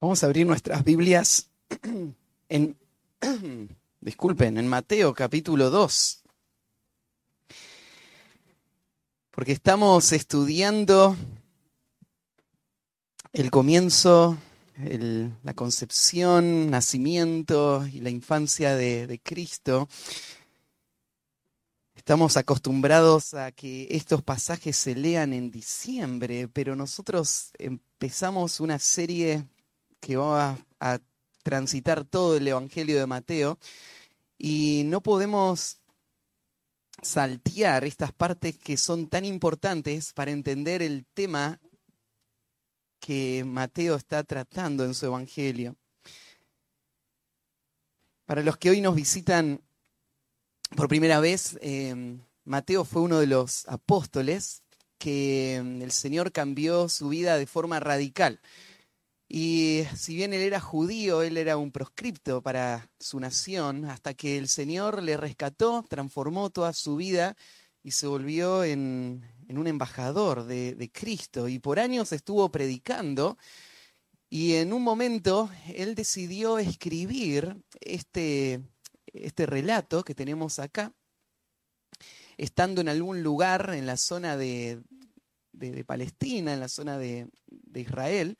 Vamos a abrir nuestras Biblias en, disculpen, en Mateo capítulo 2. Porque estamos estudiando el comienzo, la concepción, nacimiento y la infancia de Cristo. Estamos acostumbrados a que estos pasajes se lean en diciembre, pero nosotros empezamos una serie que va a, transitar todo el Evangelio de Mateo y no podemos saltear estas partes que son tan importantes para entender el tema que Mateo está tratando en su Evangelio. Para los que hoy nos visitan por primera vez, eh, Mateo fue uno de los apóstoles que eh, el Señor cambió su vida de forma radical. Y si bien él era judío, él era un proscripto para su nación, hasta que el Señor le rescató, transformó toda su vida y se volvió en, en un embajador de, Cristo. Y por años estuvo predicando y en un momento él decidió escribir este, este relato que tenemos acá, estando en algún lugar en la zona de, de- de Palestina, en la zona de Israel,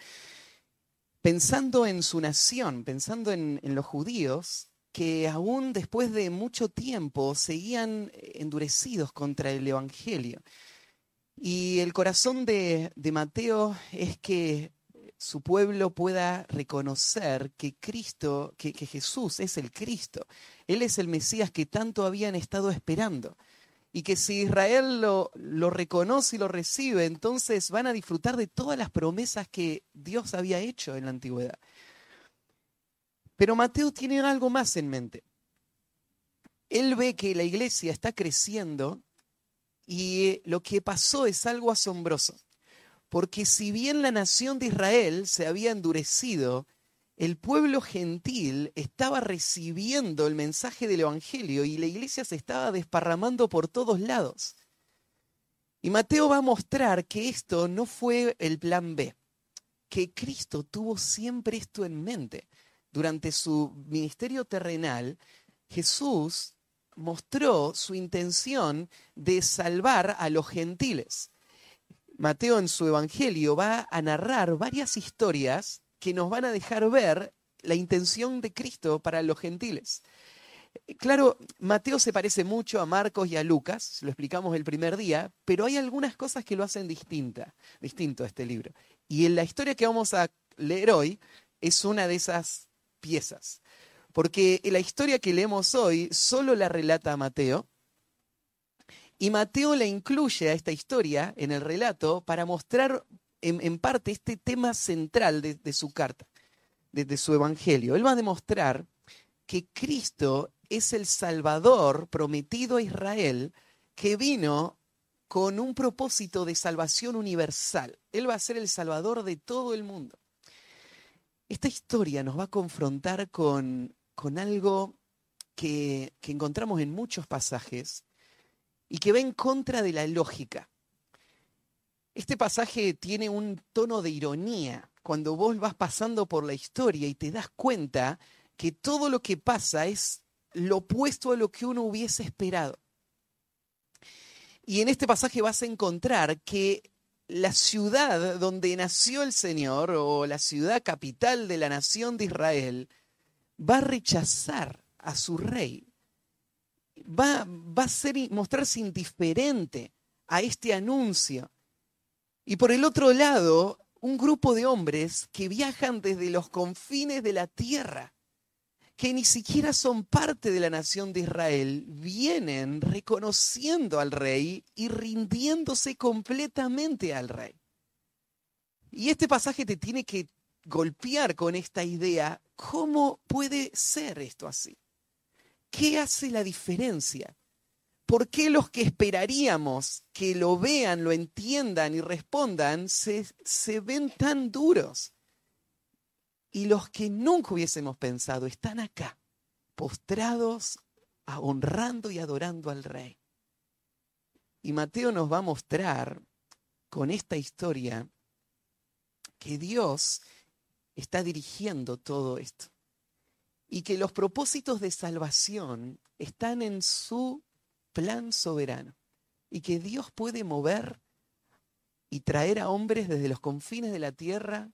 pensando en su nación, pensando en, los judíos, que aún después de mucho tiempo seguían eh, endurecidos contra el Evangelio. Y el corazón de, Mateo es que su pueblo pueda reconocer que Cristo, que Jesús es el Cristo. Él es el Mesías que tanto habían estado esperando. Y que si Israel lo, lo reconoce y lo recibe, entonces van a disfrutar de todas las promesas que Dios había hecho en la antigüedad. Pero Mateo tiene algo más en mente. Él ve que la iglesia está creciendo y lo que pasó es algo asombroso. Porque si bien la nación de Israel se había endurecido, el pueblo gentil estaba recibiendo el mensaje del Evangelio y la iglesia se estaba desparramando por todos lados. Y Mateo va a mostrar que esto no fue el plan B, que Cristo tuvo siempre esto en mente. Durante su ministerio terrenal, Jesús mostró su intención de salvar a los gentiles. Mateo en su Evangelio va a narrar varias historias que nos van a dejar ver la intención de Cristo para los gentiles. Claro, Mateo se parece mucho a Marcos y a Lucas, lo explicamos el primer día, pero hay algunas cosas que lo hacen distinta, distinto a este libro. Y en la historia que vamos a leer hoy es una de esas piezas, porque la historia que leemos hoy solo la relata Mateo, y Mateo la incluye a esta historia en el relato para mostrar en, parte este tema central de, su carta, de, su evangelio. Él va a demostrar que Cristo es el Salvador prometido a Israel que vino con un propósito de salvación universal. Él va a ser el Salvador de todo el mundo. Esta historia nos va a confrontar con, algo que encontramos en muchos pasajes y que va en contra de la lógica. Este pasaje tiene un tono de ironía cuando vos vas pasando por la historia y te das cuenta que todo lo que pasa es lo opuesto a lo que uno hubiese esperado. Y en este pasaje vas a encontrar que la ciudad donde nació el Señor o la ciudad capital de la nación de Israel va a rechazar a su rey va, va a ser, mostrarse indiferente a este anuncio. Y por el otro lado, un grupo de hombres que viajan desde los confines de la tierra, que ni siquiera son parte de la nación de Israel, vienen reconociendo al rey y rindiéndose completamente al rey. Y este pasaje te tiene que golpear con esta idea, ¿cómo puede ser esto así? ¿Qué hace la diferencia? ¿Por qué los que esperaríamos que lo vean, lo entiendan y respondan se, se ven tan duros? Y los que nunca hubiésemos pensado están acá, postrados, honrando y adorando al Rey. Y Mateo nos va a mostrar con esta historia que Dios está dirigiendo todo esto. Y que los propósitos de salvación están en su plan soberano. Y que Dios puede mover y traer a hombres desde los confines de la tierra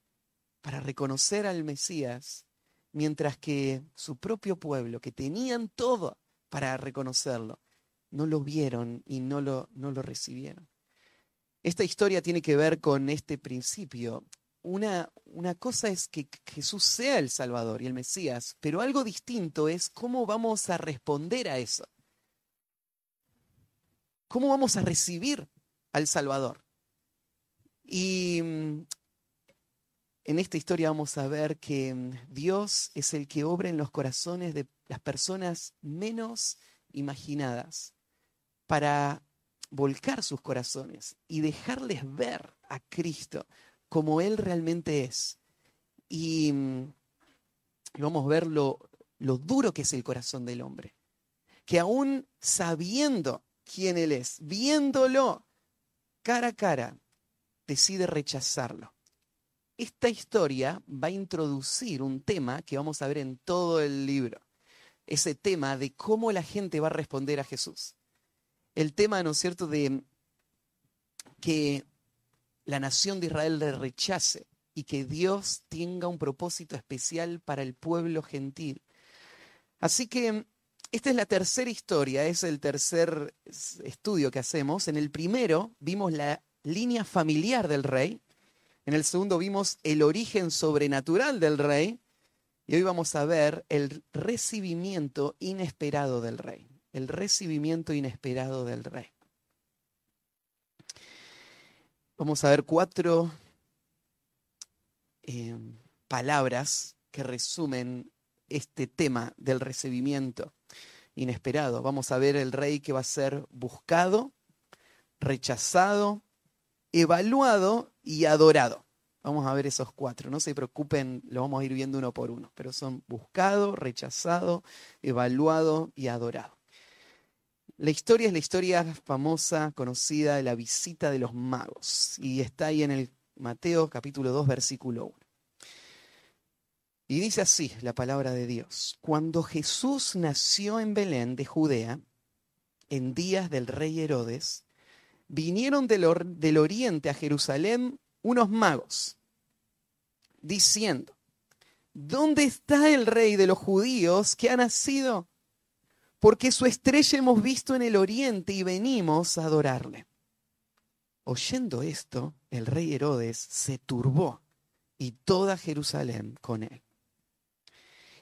para reconocer al Mesías, mientras que su propio pueblo, que tenían todo para reconocerlo, no lo vieron y no lo, no lo recibieron. Esta historia tiene que ver con este principio. Una, una cosa es que Jesús sea el Salvador y el Mesías, pero algo distinto es cómo vamos a responder a eso. ¿Cómo vamos a recibir al Salvador? Y mm, en esta historia vamos a ver que mm, Dios es el que obra en los corazones de las personas menos imaginadas para volcar sus corazones y dejarles ver a Cristo como Él realmente es. Y, mm, vamos a ver lo, lo duro que es el corazón del hombre. Que aún sabiendo quién Él es, viéndolo cara a cara, decide rechazarlo. Esta historia va a introducir un tema que vamos a ver en todo el libro. Ese tema de cómo la gente va a responder a Jesús. El tema, ¿no es cierto?, de que la nación de Israel le rechace y que Dios tenga un propósito especial para el pueblo gentil. Así que esta es la tercera historia, es el tercer estudio que hacemos. En el primero vimos la línea familiar del rey. En el segundo vimos el origen sobrenatural del rey. Y hoy vamos a ver el recibimiento inesperado del rey. El recibimiento inesperado del rey. Vamos a ver cuatro eh, palabras que resumen este tema del recibimiento inesperado. Vamos a ver el rey que va a ser buscado, rechazado, evaluado y adorado. Vamos a ver esos cuatro. No se preocupen, lo vamos a ir viendo uno por uno, pero son buscado, rechazado, evaluado y adorado. La historia es la historia famosa, conocida de la visita de los magos y está ahí en el Mateo capítulo 2, versículo 1. Y dice así la palabra de Dios. Cuando Jesús nació en Belén de Judea, en días del rey Herodes, vinieron del, del oriente a Jerusalén unos magos, diciendo, ¿dónde está el rey de los judíos que ha nacido? Porque su estrella hemos visto en el oriente y venimos a adorarle. Oyendo esto, el rey Herodes se turbó y toda Jerusalén con él.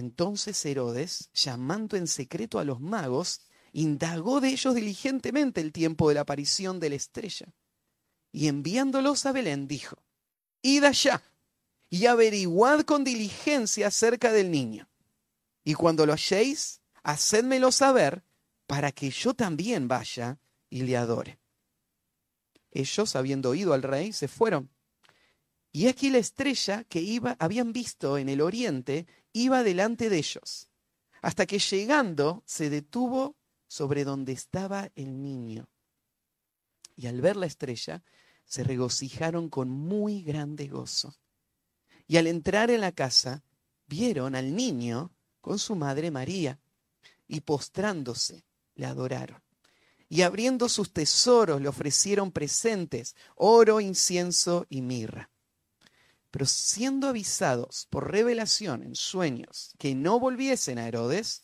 Entonces Herodes, llamando en secreto a los magos, indagó de ellos diligentemente el tiempo de la aparición de la estrella y enviándolos a Belén dijo, id allá y averiguad con diligencia acerca del niño. Y cuando lo halléis, hacedmelo saber para que yo también vaya y le adore. Ellos, habiendo oído al rey, se fueron. Y aquí la estrella que iba, habían visto en el oriente iba delante de ellos, hasta que llegando se detuvo sobre donde estaba el niño. Y al ver la estrella, se regocijaron con muy grande gozo. Y al entrar en la casa, vieron al niño con su madre María, y postrándose, le adoraron. Y abriendo sus tesoros, le ofrecieron presentes, oro, incienso y mirra. Pero siendo avisados por revelación en sueños que no volviesen a Herodes,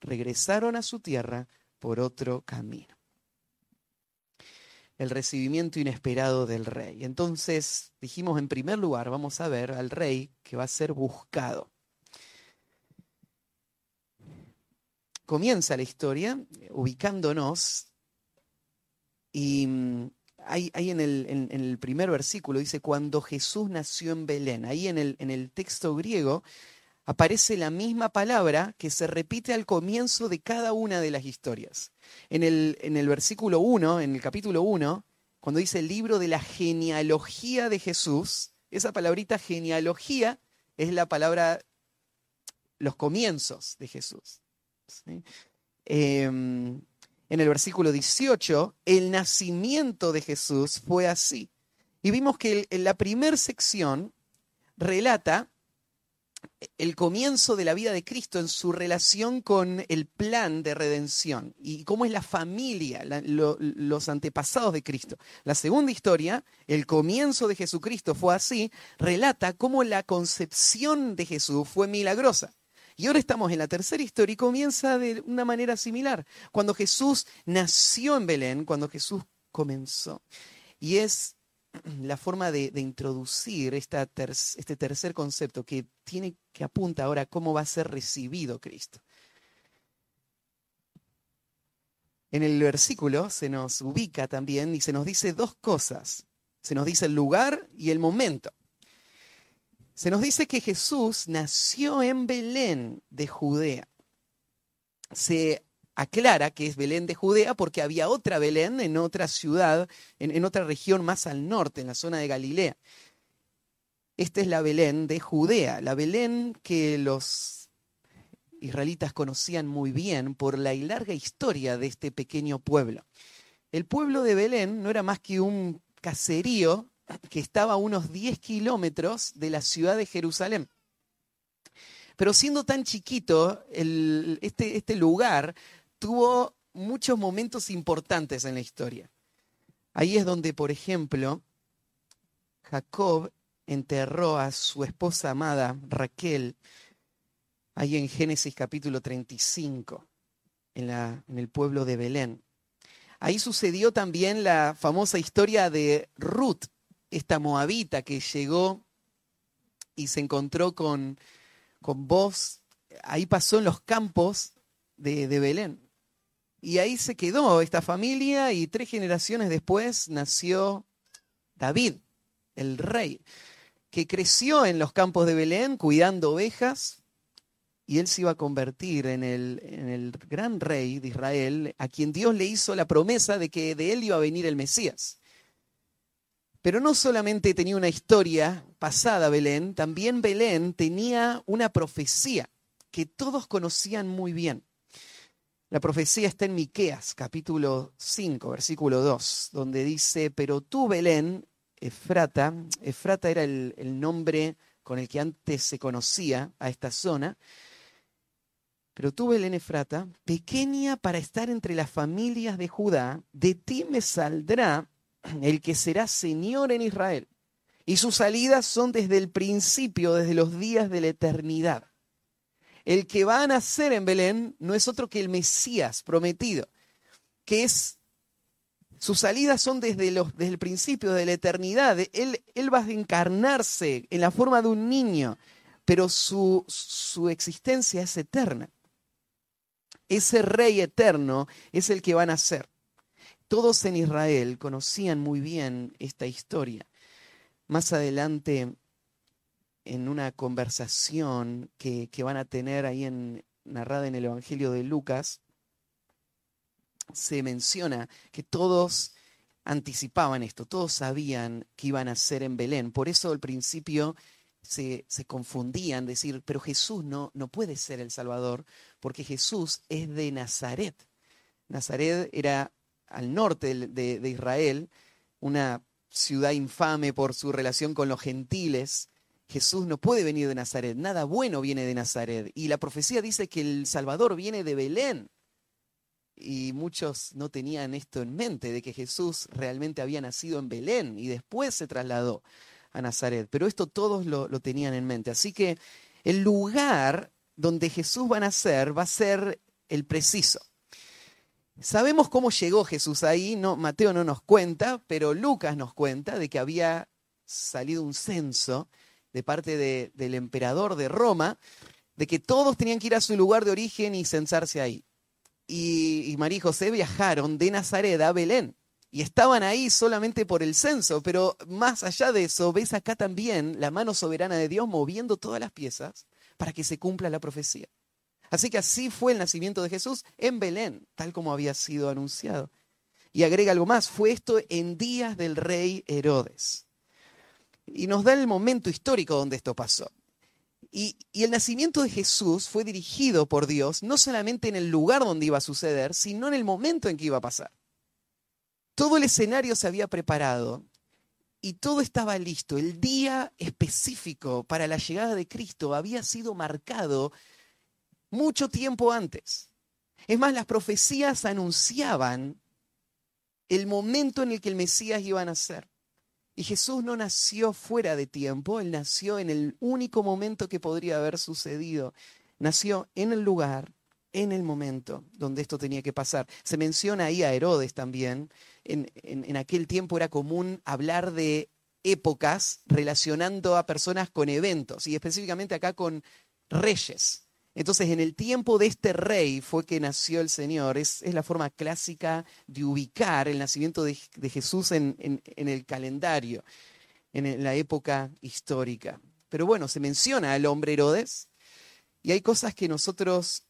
regresaron a su tierra por otro camino el recibimiento inesperado del rey. Entonces, dijimos en primer lugar, vamos a ver al rey que va a ser buscado. Comienza la historia ubicándonos y ahí, en, el, primer versículo dice, cuando Jesús nació en Belén, ahí en el, texto griego aparece la misma palabra que se repite al comienzo de cada una de las historias. En el, en el versículo 1, en el capítulo 1, cuando dice el libro de la genealogía de Jesús, esa palabrita genealogía es la palabra, los comienzos de Jesús. Em, en el versículo 18, el nacimiento de Jesús fue así. Y vimos que la primera sección relata el comienzo de la vida de Cristo en su relación con el plan de redención y cómo es la familia, los antepasados de Cristo. La segunda historia, el comienzo de Jesucristo fue así, relata cómo la concepción de Jesús fue milagrosa. Y ahora estamos en la tercera historia y comienza de una manera similar. Cuando Jesús nació en Belén, cuando Jesús comenzó. Y es la forma de, introducir este tercer concepto que tiene que apunta ahora a cómo va a ser recibido Cristo. En el versículo se nos ubica también y se nos dice dos cosas. Se nos dice el lugar y el momento. Se nos dice que Jesús nació en Belén de Judea. Se aclara que es Belén de Judea porque había otra Belén en otra ciudad, en, otra región más al norte, en la zona de Galilea. Esta es la Belén de Judea, la Belén que los israelitas conocían muy bien por la larga historia de este pequeño pueblo. El pueblo de Belén no era más que un caserío que estaba a unos 10 kilómetros de la ciudad de Jerusalén. Pero siendo tan chiquito, este, este lugar tuvo muchos momentos importantes en la historia. Ahí es donde, por ejemplo, Jacob enterró a su esposa amada, Raquel, ahí en Génesis capítulo 35, en, la, en el pueblo de Belén. Ahí sucedió también la famosa historia de Ruth, esta moabita que llegó y se encontró con, con vos. Ahí pasó en los campos de, de Belén. Y ahí se quedó esta familia y tres generaciones después nació David, el rey, que creció en los campos de Belén cuidando ovejas y él se iba a convertir en el, en el gran rey de Israel, a quien Dios le hizo la promesa de que de él iba a venir el Mesías. Pero no solamente tenía una historia pasada Belén, también Belén tenía una profecía que todos conocían muy bien. La profecía está en Miqueas, capítulo 5, versículo 2, donde dice, pero tú, Belén, Efrata, Efrata era el, nombre con el que antes se conocía a esta zona, pero tú, Belén Efrata, pequeña para estar entre las familias de Judá, de ti me saldrá el que será Señor en Israel. Y sus salidas son desde el principio, desde los días de la eternidad. El que va a nacer en Belén no es otro que el Mesías prometido, que es, sus salidas son desde, los, desde el principio, de la eternidad. Él, él va a encarnarse en la forma de un niño, pero su, su existencia es eterna. Ese rey eterno es el que va a nacer. Todos en Israel conocían muy bien esta historia. Más adelante en una conversación que, van a tener ahí en, narrada en el Evangelio de Lucas, se menciona que todos anticipaban esto, todos sabían que iban a ser en Belén. Por eso al principio se, confundían, decir, pero Jesús no, no puede ser el Salvador, porque Jesús es de Nazaret. Nazaret era al norte de, Israel, una ciudad infame por su relación con los gentiles, Jesús no puede venir de Nazaret, nada bueno viene de Nazaret. Y la profecía dice que el Salvador viene de Belén. Y muchos no tenían esto en mente, de que Jesús realmente había nacido en Belén y después se trasladó a Nazaret. Pero esto todos lo, tenían en mente. Así que el lugar donde Jesús va a nacer va a ser el preciso. Sabemos cómo llegó Jesús ahí, no, Mateo no nos cuenta, pero Lucas nos cuenta de que había salido un censo de parte del emperador de Roma, de que todos tenían que ir a su lugar de origen y censarse ahí. Y, María y José viajaron de Nazaret a Belén y estaban ahí solamente por el censo, pero más allá de eso, ves acá también la mano soberana de Dios moviendo todas las piezas para que se cumpla la profecía. Así que así fue el nacimiento de Jesús en Belén, tal como había sido anunciado. Y agrega algo más, fue esto en días del rey Herodes. Y nos da el momento histórico donde esto pasó. Y, el nacimiento de Jesús fue dirigido por Dios no solamente en el lugar donde iba a suceder, sino en el momento en que iba a pasar. Todo el escenario se había preparado y todo estaba listo. El día específico para la llegada de Cristo había sido marcado mucho tiempo antes. Es más, las profecías anunciaban el momento en el que el Mesías iba a nacer. Y Jesús no nació fuera de tiempo, Él nació en el único momento que podría haber sucedido. Nació en el lugar, en el momento donde esto tenía que pasar. Se menciona ahí a Herodes también. En, en aquel tiempo era común hablar de épocas relacionando a personas con eventos y específicamente acá con reyes. Entonces, en el tiempo de este rey fue que nació el Señor. Es, la forma clásica de ubicar el nacimiento de, Jesús en, el calendario, en la época histórica. Pero bueno, se menciona al hombre Herodes y hay cosas que nosotros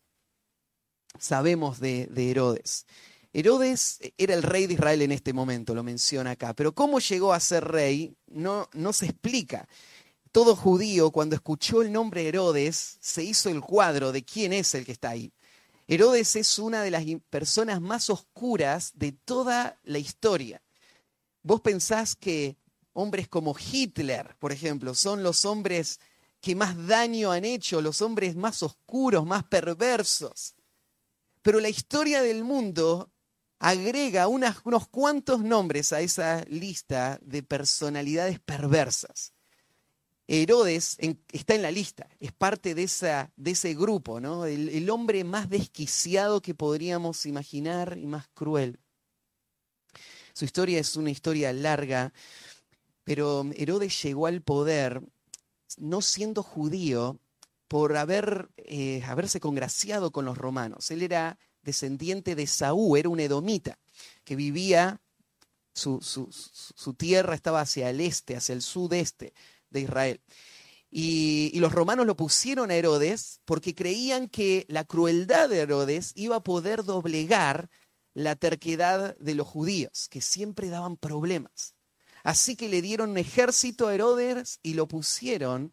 sabemos de, de Herodes. Herodes era el rey de Israel en este momento, lo menciona acá, pero cómo llegó a ser rey no se explica todo judío, cuando escuchó el nombre Herodes, se hizo el cuadro de quién es el que está ahí. Herodes es una de las personas más oscuras de toda la historia. Vos pensás que hombres como Hitler, por ejemplo, son los hombres que más daño han hecho, los hombres más oscuros, más perversos. Pero la historia del mundo agrega unos cuantos nombres a esa lista de personalidades perversas. Herodes está en la lista, es parte de, de ese grupo, el, hombre más desquiciado que podríamos imaginar y más cruel. Su historia es una historia larga, pero Herodes llegó al poder no siendo judío por haber, eh, haberse congraciado con los romanos. Él era descendiente de Saúl, era un edomita que vivía, su, su, su tierra estaba hacia el este, hacia el sudeste de Israel. Y, los romanos lo pusieron a Herodes porque creían que la crueldad de Herodes iba a poder doblegar la terquedad de los judíos, que siempre daban problemas. Así que le dieron un ejército a Herodes y lo pusieron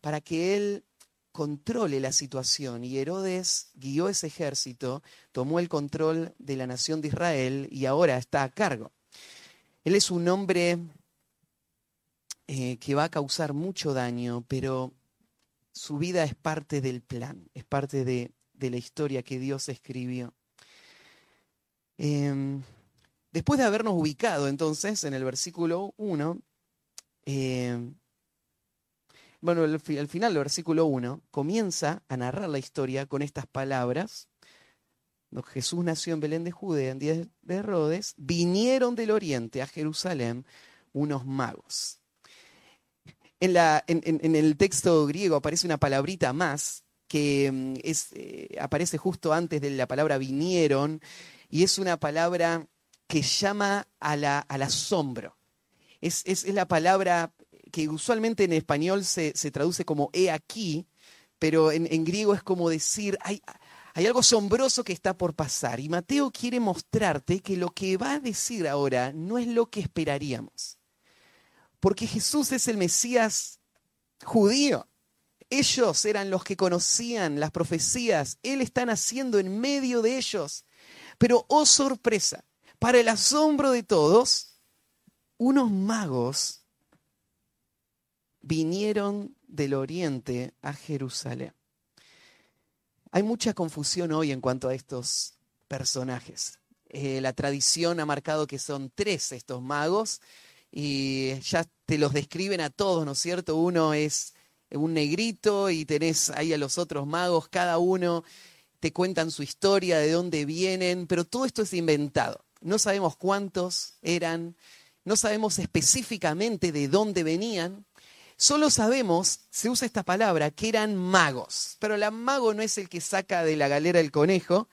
para que él controle la situación. Y Herodes guió ese ejército, tomó el control de la nación de Israel y ahora está a cargo. Él es un hombre eh, que va a causar mucho daño, pero su vida es parte del plan, es parte de, la historia que Dios escribió. Em, después de habernos ubicado entonces en el versículo 1, em, bueno, al, final del versículo 1 comienza a narrar la historia con estas palabras. Jesús nació en Belén de Judea en días de Herodes, vinieron del oriente a Jerusalén unos magos en, el texto griego aparece una palabrita más que mm, eh, aparece justo antes de la palabra vinieron y es una palabra que llama al asombro. Es, la palabra que usualmente en español se, traduce como he aquí, pero en, griego es como decir, hay, hay algo asombroso que está por pasar. Y Mateo quiere mostrarte que lo que va a decir ahora no es lo que esperaríamos porque Jesús es el Mesías judío. Ellos eran los que conocían las profecías. Él está naciendo en medio de ellos. Pero, oh sorpresa, para el asombro de todos, unos magos vinieron del oriente a Jerusalén. Hay mucha confusión hoy en cuanto a estos personajes. Eh, la tradición ha marcado que son tres estos magos y ya te los describen a todos, ¿no es cierto? Uno es un negrito y tenés ahí a los otros magos, cada uno te cuentan su historia, de dónde vienen, pero todo esto es inventado. No sabemos cuántos eran, no sabemos específicamente de dónde venían, solo sabemos, se usa esta palabra, que eran magos. Pero el mago no es el que saca de la galera el conejo,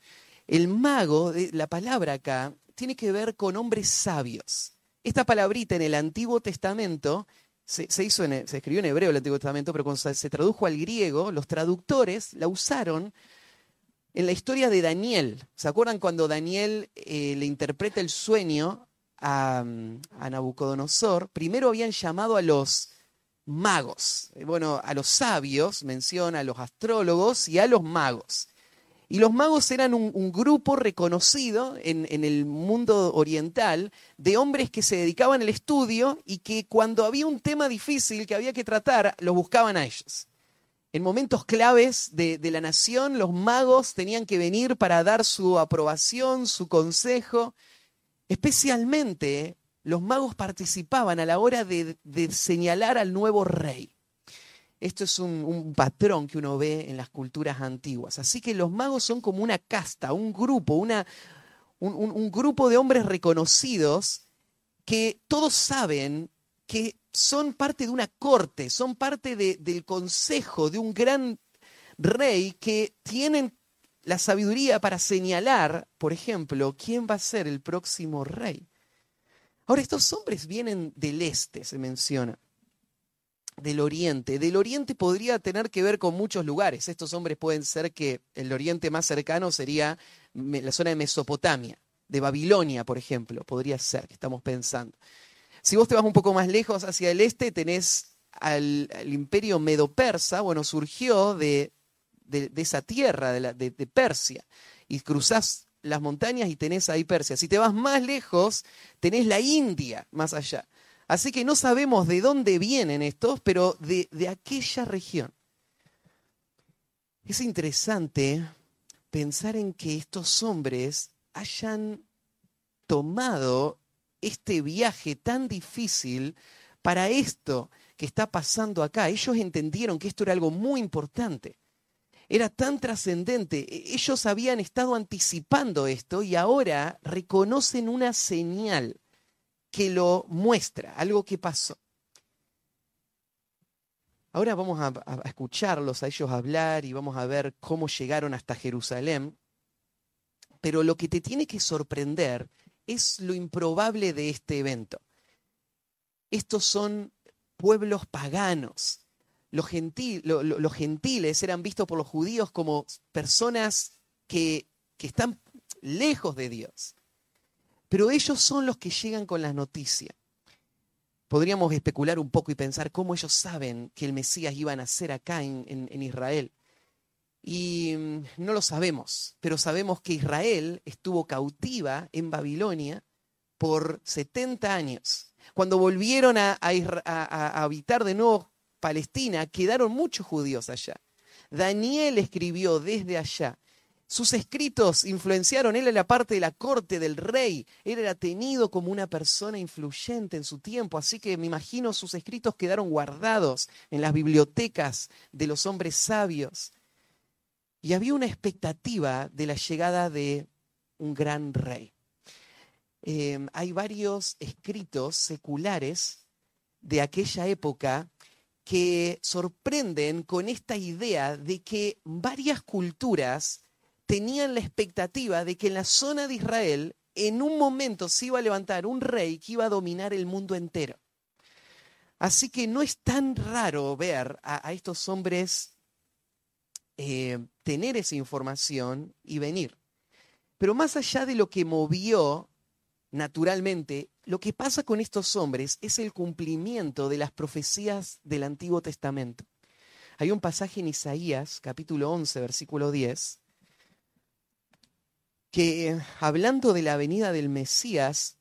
el mago, la palabra acá, tiene que ver con hombres sabios. Esta palabrita en el Antiguo Testamento se, hizo se escribió en hebreo el Antiguo Testamento, pero cuando se, tradujo al griego, los traductores la usaron en la historia de Daniel. ¿Se acuerdan cuando Daniel eh, le interpreta el sueño a, a, Nabucodonosor? Primero habían llamado a los magos, eh, bueno, a los sabios, menciona a los astrólogos y a los magos. Y los magos eran un, grupo reconocido en, el mundo oriental de hombres que se dedicaban al estudio y que cuando había un tema difícil que había que tratar, los buscaban a ellos. En momentos claves de, de la nación, los magos tenían que venir para dar su aprobación, su consejo. Especialmente los magos participaban a la hora de señalar al nuevo rey. Esto es un, patrón que uno ve en las culturas antiguas. Así que los magos son como una casta, un grupo, una, un, grupo de hombres reconocidos que todos saben que son parte de una corte, son parte del consejo de un gran rey que tienen la sabiduría para señalar, por ejemplo, quién va a ser el próximo rey. Ahora, estos hombres vienen del este, se menciona del Oriente. Del Oriente podría tener que ver con muchos lugares. Estos hombres pueden ser que el Oriente más cercano sería la zona de Mesopotamia, de Babilonia, por ejemplo, podría ser, que estamos pensando. Si vos te vas un poco más lejos hacia el este, tenés al, imperio medo-persa, bueno, surgió de, esa tierra, de, de Persia, y cruzás las montañas y tenés ahí Persia. Si te vas más lejos, tenés la India más allá. Así que no sabemos de dónde vienen estos, pero de, aquella región. Es interesante pensar en que estos hombres hayan tomado este viaje tan difícil para esto que está pasando acá. Ellos entendieron que esto era algo muy importante. Era tan trascendente. E, ellos habían estado anticipando esto y ahora reconocen una señal que lo muestra, algo que pasó. Ahora vamos a, escucharlos a ellos hablar y vamos a ver cómo llegaron hasta Jerusalén. Pero lo que te tiene que sorprender es lo improbable de este evento. Estos son pueblos paganos. Los, los gentiles eran vistos por los judíos como personas que, que están lejos de Dios. Pero ellos son los que llegan con la noticia. Podríamos especular un poco y pensar cómo ellos saben que el Mesías iba a nacer acá en, Israel. Y mm, no lo sabemos, pero sabemos que Israel estuvo cautiva en Babilonia por 70 años. Cuando volvieron a, a, habitar de nuevo Palestina, quedaron muchos judíos allá. Daniel escribió desde allá sus escritos influenciaron, él era parte de la corte del rey, él era tenido como una persona influyente en su tiempo, así que me imagino sus escritos quedaron guardados en las bibliotecas de los hombres sabios. Y había una expectativa de la llegada de un gran rey. Em, hay varios escritos seculares de aquella época que sorprenden con esta idea de que varias culturas tenían la expectativa de que en la zona de Israel en un momento se iba a levantar un rey que iba a dominar el mundo entero. Así que no es tan raro ver a, estos hombres eh, tener esa información y venir. Pero más allá de lo que movió naturalmente, lo que pasa con estos hombres es el cumplimiento de las profecías del Antiguo Testamento. Hay un pasaje en Isaías, capítulo 11, versículo 10, que hablando de la venida del Mesías,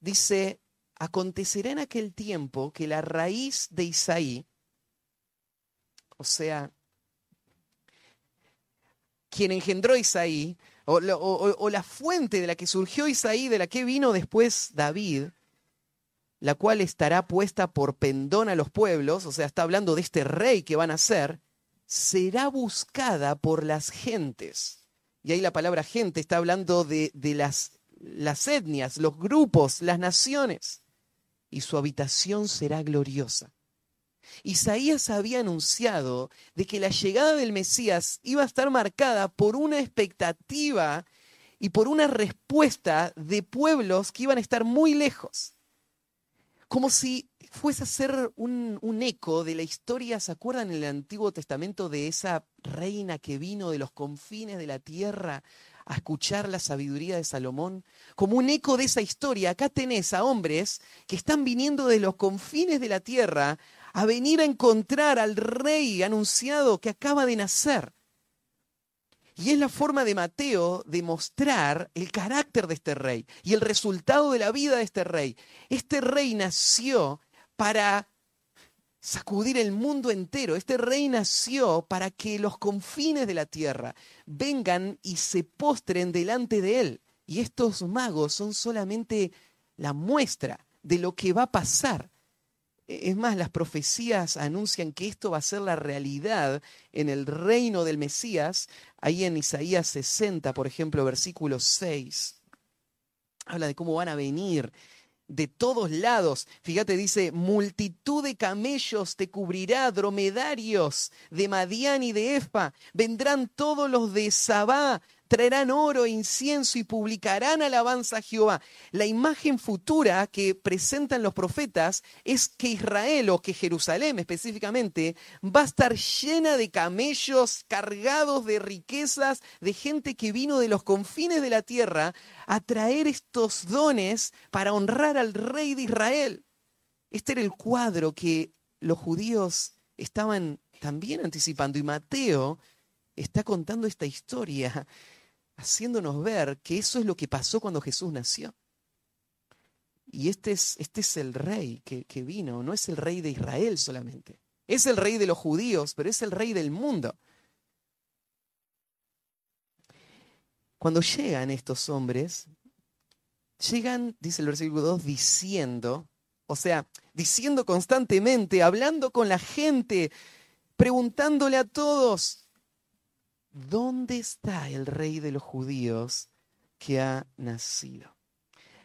dice, acontecerá en aquel tiempo que la raíz de Isaí, o sea, quien engendró Isaí, o, o, la fuente de la que surgió Isaí, de la que vino después David, la cual estará puesta por pendón a los pueblos, o sea, está hablando de este rey que van a ser, será buscada por las gentes y ahí la palabra gente está hablando de, las, las etnias, los grupos, las naciones, y su habitación será gloriosa. Isaías había anunciado de que la llegada del Mesías iba a estar marcada por una expectativa y por una respuesta de pueblos que iban a estar muy lejos. Como si fuese a ser un, un, eco de la historia, ¿se acuerdan en el Antiguo Testamento de esa reina que vino de los confines de la tierra a escuchar la sabiduría de Salomón? Como un eco de esa historia, acá tenés a hombres que están viniendo de los confines de la tierra a venir a encontrar al rey anunciado que acaba de nacer. Y es la forma de Mateo de mostrar el carácter de este rey y el resultado de la vida de este rey. Este rey nació para sacudir el mundo entero. Este rey nació para que los confines de la tierra vengan y se postren delante de él. Y estos magos son solamente la muestra de lo que va a pasar. E-, es más, las profecías anuncian que esto va a ser la realidad en el reino del Mesías. Ahí en Isaías 60, por ejemplo, versículo 6, habla de cómo van a venir de todos lados. Fíjate, dice, multitud de camellos te cubrirá, dromedarios de Madián y de Efa. Vendrán todos los de Sabá, traerán oro incienso y publicarán alabanza a Jehová. La imagen futura que presentan los profetas es que Israel o que Jerusalén específicamente va a estar llena de camellos cargados de riquezas, de gente que vino de los confines de la tierra a traer estos dones para honrar al rey de Israel. Este era el cuadro que los judíos estaban también anticipando y Mateo está contando esta historia haciéndonos ver que eso es lo que pasó cuando Jesús nació. Y este es, este es el rey que, que vino, no es el rey de Israel solamente. Es el rey de los judíos, pero es el rey del mundo. Cuando llegan estos hombres, llegan, dice el versículo 2, diciendo, o sea, diciendo constantemente, hablando con la gente, preguntándole a todos, ¿dónde está el rey de los judíos que ha nacido?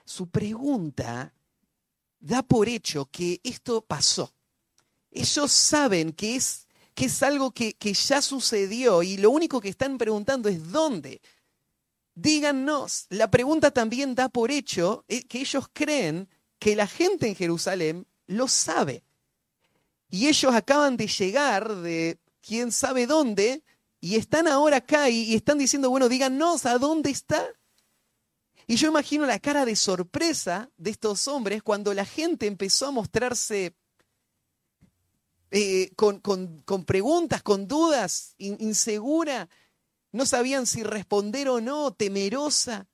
Su pregunta da por hecho que esto pasó. Ellos saben que es, que es algo que, que ya sucedió y lo único que están preguntando es ¿dónde? Díganos. La pregunta también da por hecho eh, que ellos creen que la gente en Jerusalén lo sabe. Y ellos acaban de llegar de quién sabe dónde y están ahora acá y, están diciendo, bueno, díganos a dónde está. Y yo imagino la cara de sorpresa de estos hombres cuando la gente empezó a mostrarse eh, con, preguntas, con dudas, insegura, no sabían si responder o no, temerosa.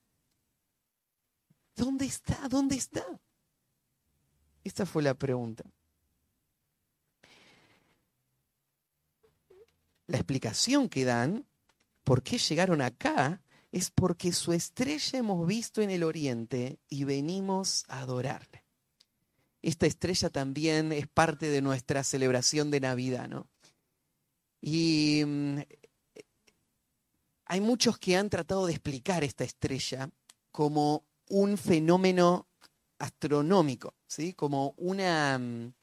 ¿Dónde está? ¿Dónde está? Esta fue la pregunta. La explicación que dan, por qué llegaron acá, es porque su estrella hemos visto en el oriente y venimos a adorarle. Esta estrella también es parte de nuestra celebración de Navidad, ¿no? Y mm, hay muchos que han tratado de explicar esta estrella como un fenómeno astronómico, ¿sí? Como una, mm,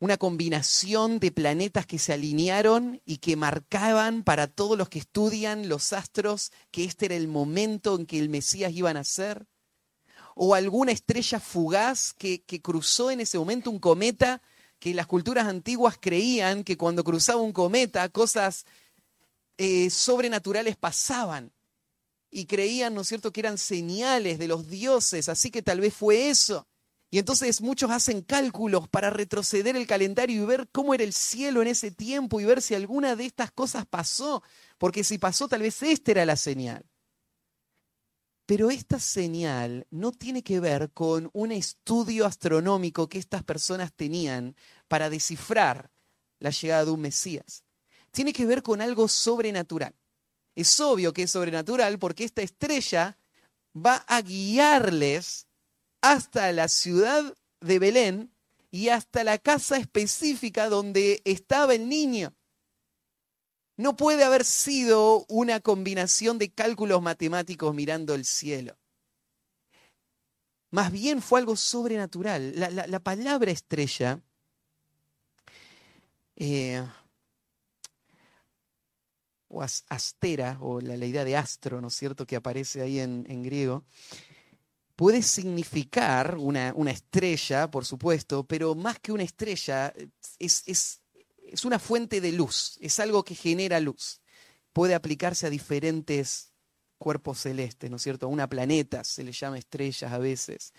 una combinación de planetas que se alinearon y que marcaban para todos los que estudian los astros que este era el momento en que el Mesías iba a nacer, o alguna estrella fugaz que, cruzó en ese momento un cometa, que las culturas antiguas creían que cuando cruzaba un cometa cosas eh, sobrenaturales pasaban y creían, ¿no es cierto?, que eran señales de los dioses, así que tal vez fue eso. Y entonces muchos hacen cálculos para retroceder el calendario y ver cómo era el cielo en ese tiempo y ver si alguna de estas cosas pasó, porque si pasó tal vez esta era la señal. Pero esta señal no tiene que ver con un estudio astronómico que estas personas tenían para descifrar la llegada de un Mesías. Tiene que ver con algo sobrenatural. Es obvio que es sobrenatural porque esta estrella va a guiarles hasta la ciudad de Belén y hasta la casa específica donde estaba el niño. No puede haber sido una combinación de cálculos matemáticos mirando el cielo. Más bien fue algo sobrenatural. La, palabra estrella eh, o astera, o la, idea de astro, ¿no es cierto?, que aparece ahí en griego, puede significar una, una, estrella, por supuesto, pero más que una estrella, es, es, es una fuente de luz, es algo que genera luz. Puede aplicarse a diferentes cuerpos celestes, ¿no es cierto? A una planeta se le llama estrellas a veces,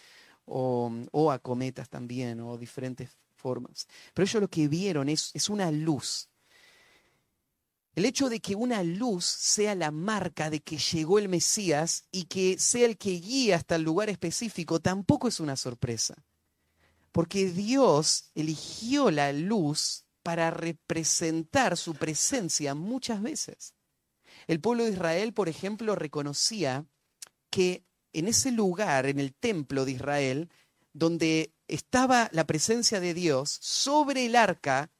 o, o a cometas también, o diferentes formas. Pero ellos lo que vieron es, es una luz. El hecho de que una luz sea la marca de que llegó el Mesías y que sea el que guía hasta el lugar específico tampoco es una sorpresa. Porque Dios eligió la luz para representar su presencia muchas veces. El pueblo de Israel, por ejemplo, reconocía que en ese lugar, en el templo de Israel, donde estaba la presencia de Dios, sobre el arca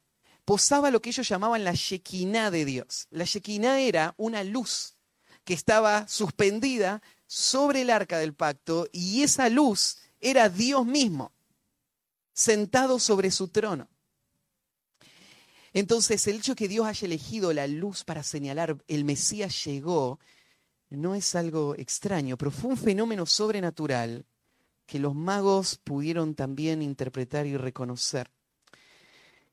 posaba lo que ellos llamaban la Shekinah de Dios. La Shekinah era una luz que estaba suspendida sobre el arca del pacto y esa luz era Dios mismo, sentado sobre su trono. Entonces, el hecho que Dios haya elegido la luz para señalar el Mesías llegó no es algo extraño, pero fue un fenómeno sobrenatural que los magos pudieron también interpretar y reconocer.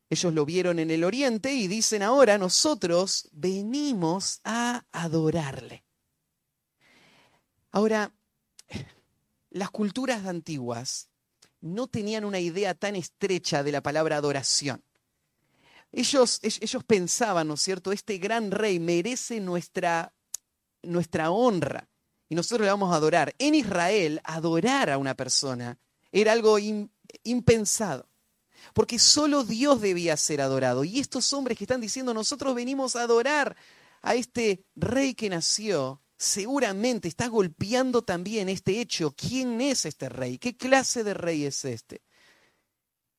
Ellos lo vieron en el oriente y dicen ahora nosotros venimos a adorarle. Ahora, las culturas antiguas no tenían una idea tan estrecha de la palabra adoración. Ellos, ellos pensaban, ¿no es cierto? Este gran rey merece nuestra, nuestra honra y nosotros le vamos a adorar. En Israel, adorar a una persona era algo impensado. Porque solo Dios debía ser adorado. Y estos hombres que están diciendo, nosotros venimos a adorar a este rey que nació, seguramente está golpeando también este hecho. ¿Quién es este rey? ¿Qué clase de rey es este?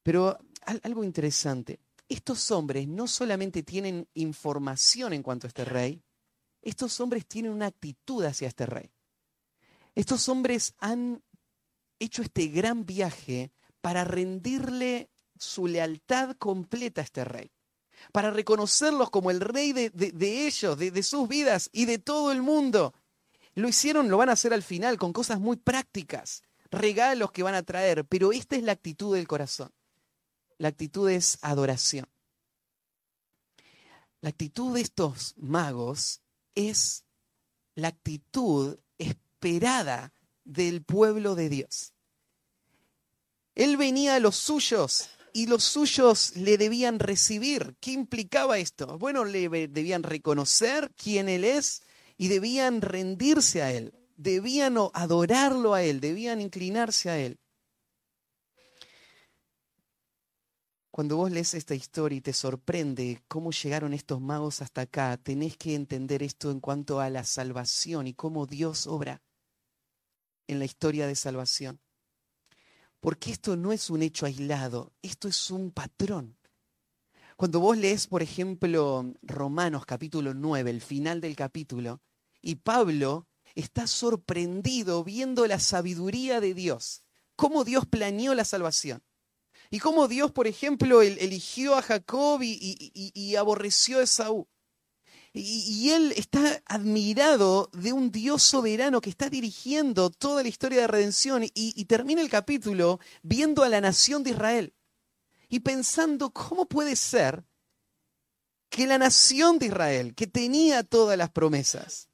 Pero algo interesante, estos hombres no solamente tienen información en cuanto a este rey, estos hombres tienen una actitud hacia este rey. Estos hombres han hecho este gran viaje para rendirle su lealtad completa a este rey, para reconocerlos como el rey de, ellos, de, de sus vidas y de todo el mundo. Lo hicieron, lo van a hacer al final con cosas muy prácticas, regalos que van a traer, pero esta es la actitud del corazón. La actitud es adoración. La actitud de estos magos es la actitud esperada del pueblo de Dios. Él venía a los suyos y los suyos le debían recibir. ¿Qué implicaba esto? Bueno, le debían reconocer quién Él es y debían rendirse a Él, debían adorarlo a Él, debían inclinarse a Él. Cuando vos lees esta historia y te sorprende cómo llegaron estos magos hasta acá, tenés que entender esto en cuanto a la salvación y cómo Dios obra en la historia de salvación. Porque esto no es un hecho aislado, esto es un patrón. Cuando vos lees, por ejemplo, Romanos capítulo 9, el final del capítulo, y Pablo está sorprendido viendo la sabiduría de Dios, cómo Dios planeó la salvación. Y cómo Dios, por ejemplo, eligió a Jacob y, aborreció a Esaú. Y, él está admirado de un Dios soberano que está dirigiendo toda la historia de redención y, termina el capítulo viendo a la nación de Israel y pensando cómo puede ser que la nación de Israel, que tenía todas las promesas,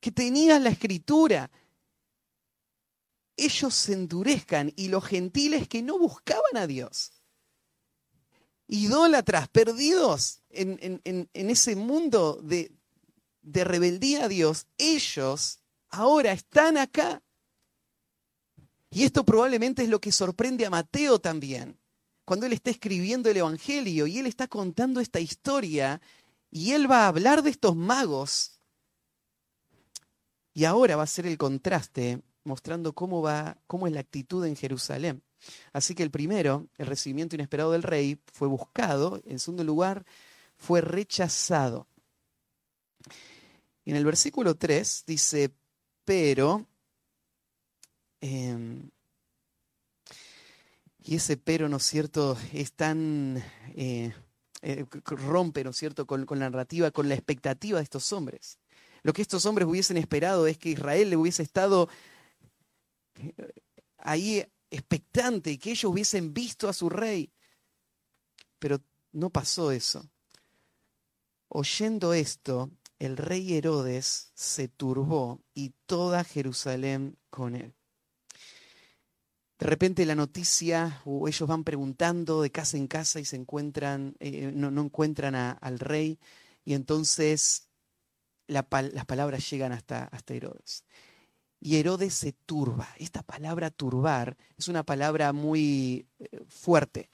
que tenía la escritura, ellos se endurezcan y los gentiles que no buscaban a Dios, idólatras, perdidos en, ese mundo de, de rebeldía a Dios, ellos ahora están acá. Y esto probablemente es lo que sorprende a Mateo también, cuando él está escribiendo el Evangelio y él está contando esta historia y él va a hablar de estos magos. Y ahora va a ser el contraste mostrando cómo va, cómo es la actitud en Jerusalén. Así que el primero, el recibimiento inesperado del rey, fue buscado. En segundo lugar, fue rechazado. En el versículo 3 dice, pero, em, y ese pero, ¿no es cierto?, es tan, eh, eh, rompe, ¿no es cierto?, con, con la narrativa, con la expectativa de estos hombres. Lo que estos hombres hubiesen esperado es que Israel le hubiese estado ahí expectante y que ellos hubiesen visto a su rey. Pero no pasó eso. Oyendo esto, el rey Herodes se turbó y toda Jerusalén con él. De repente la noticia, o ellos van preguntando de casa en casa y se encuentran, eh, no, encuentran al rey, y entonces las palabras llegan hasta, hasta Herodes. Y Herodes se turba. Esta palabra turbar es una palabra muy eh, fuerte.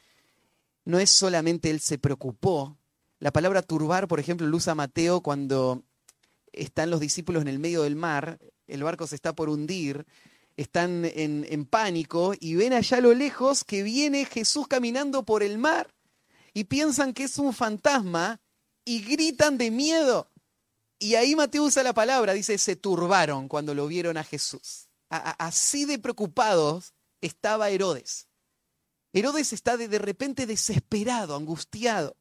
No es solamente él se preocupó. La palabra turbar, por ejemplo, lo usa Mateo cuando están los discípulos en el medio del mar, el barco se está por hundir, están en, pánico y ven allá a lo lejos que viene Jesús caminando por el mar y piensan que es un fantasma y gritan de miedo. Y ahí Mateo usa la palabra, dice, se turbaron cuando lo vieron a Jesús. así de preocupados estaba Herodes. Herodes está de, de repente desesperado, angustiado.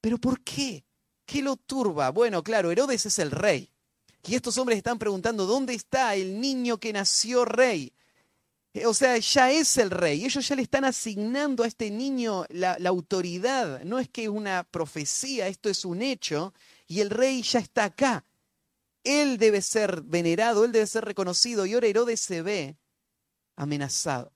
¿Pero por qué? ¿Qué lo turba? Bueno, claro, Herodes es el rey. Y estos hombres están preguntando, ¿dónde está el niño que nació rey? Eh, o sea, ya es el rey. Ellos ya le están asignando a este niño la, autoridad. No es que es una profecía, esto es un hecho. Y el rey ya está acá. Él debe ser venerado, él debe ser reconocido. Y ahora Herodes se ve amenazado.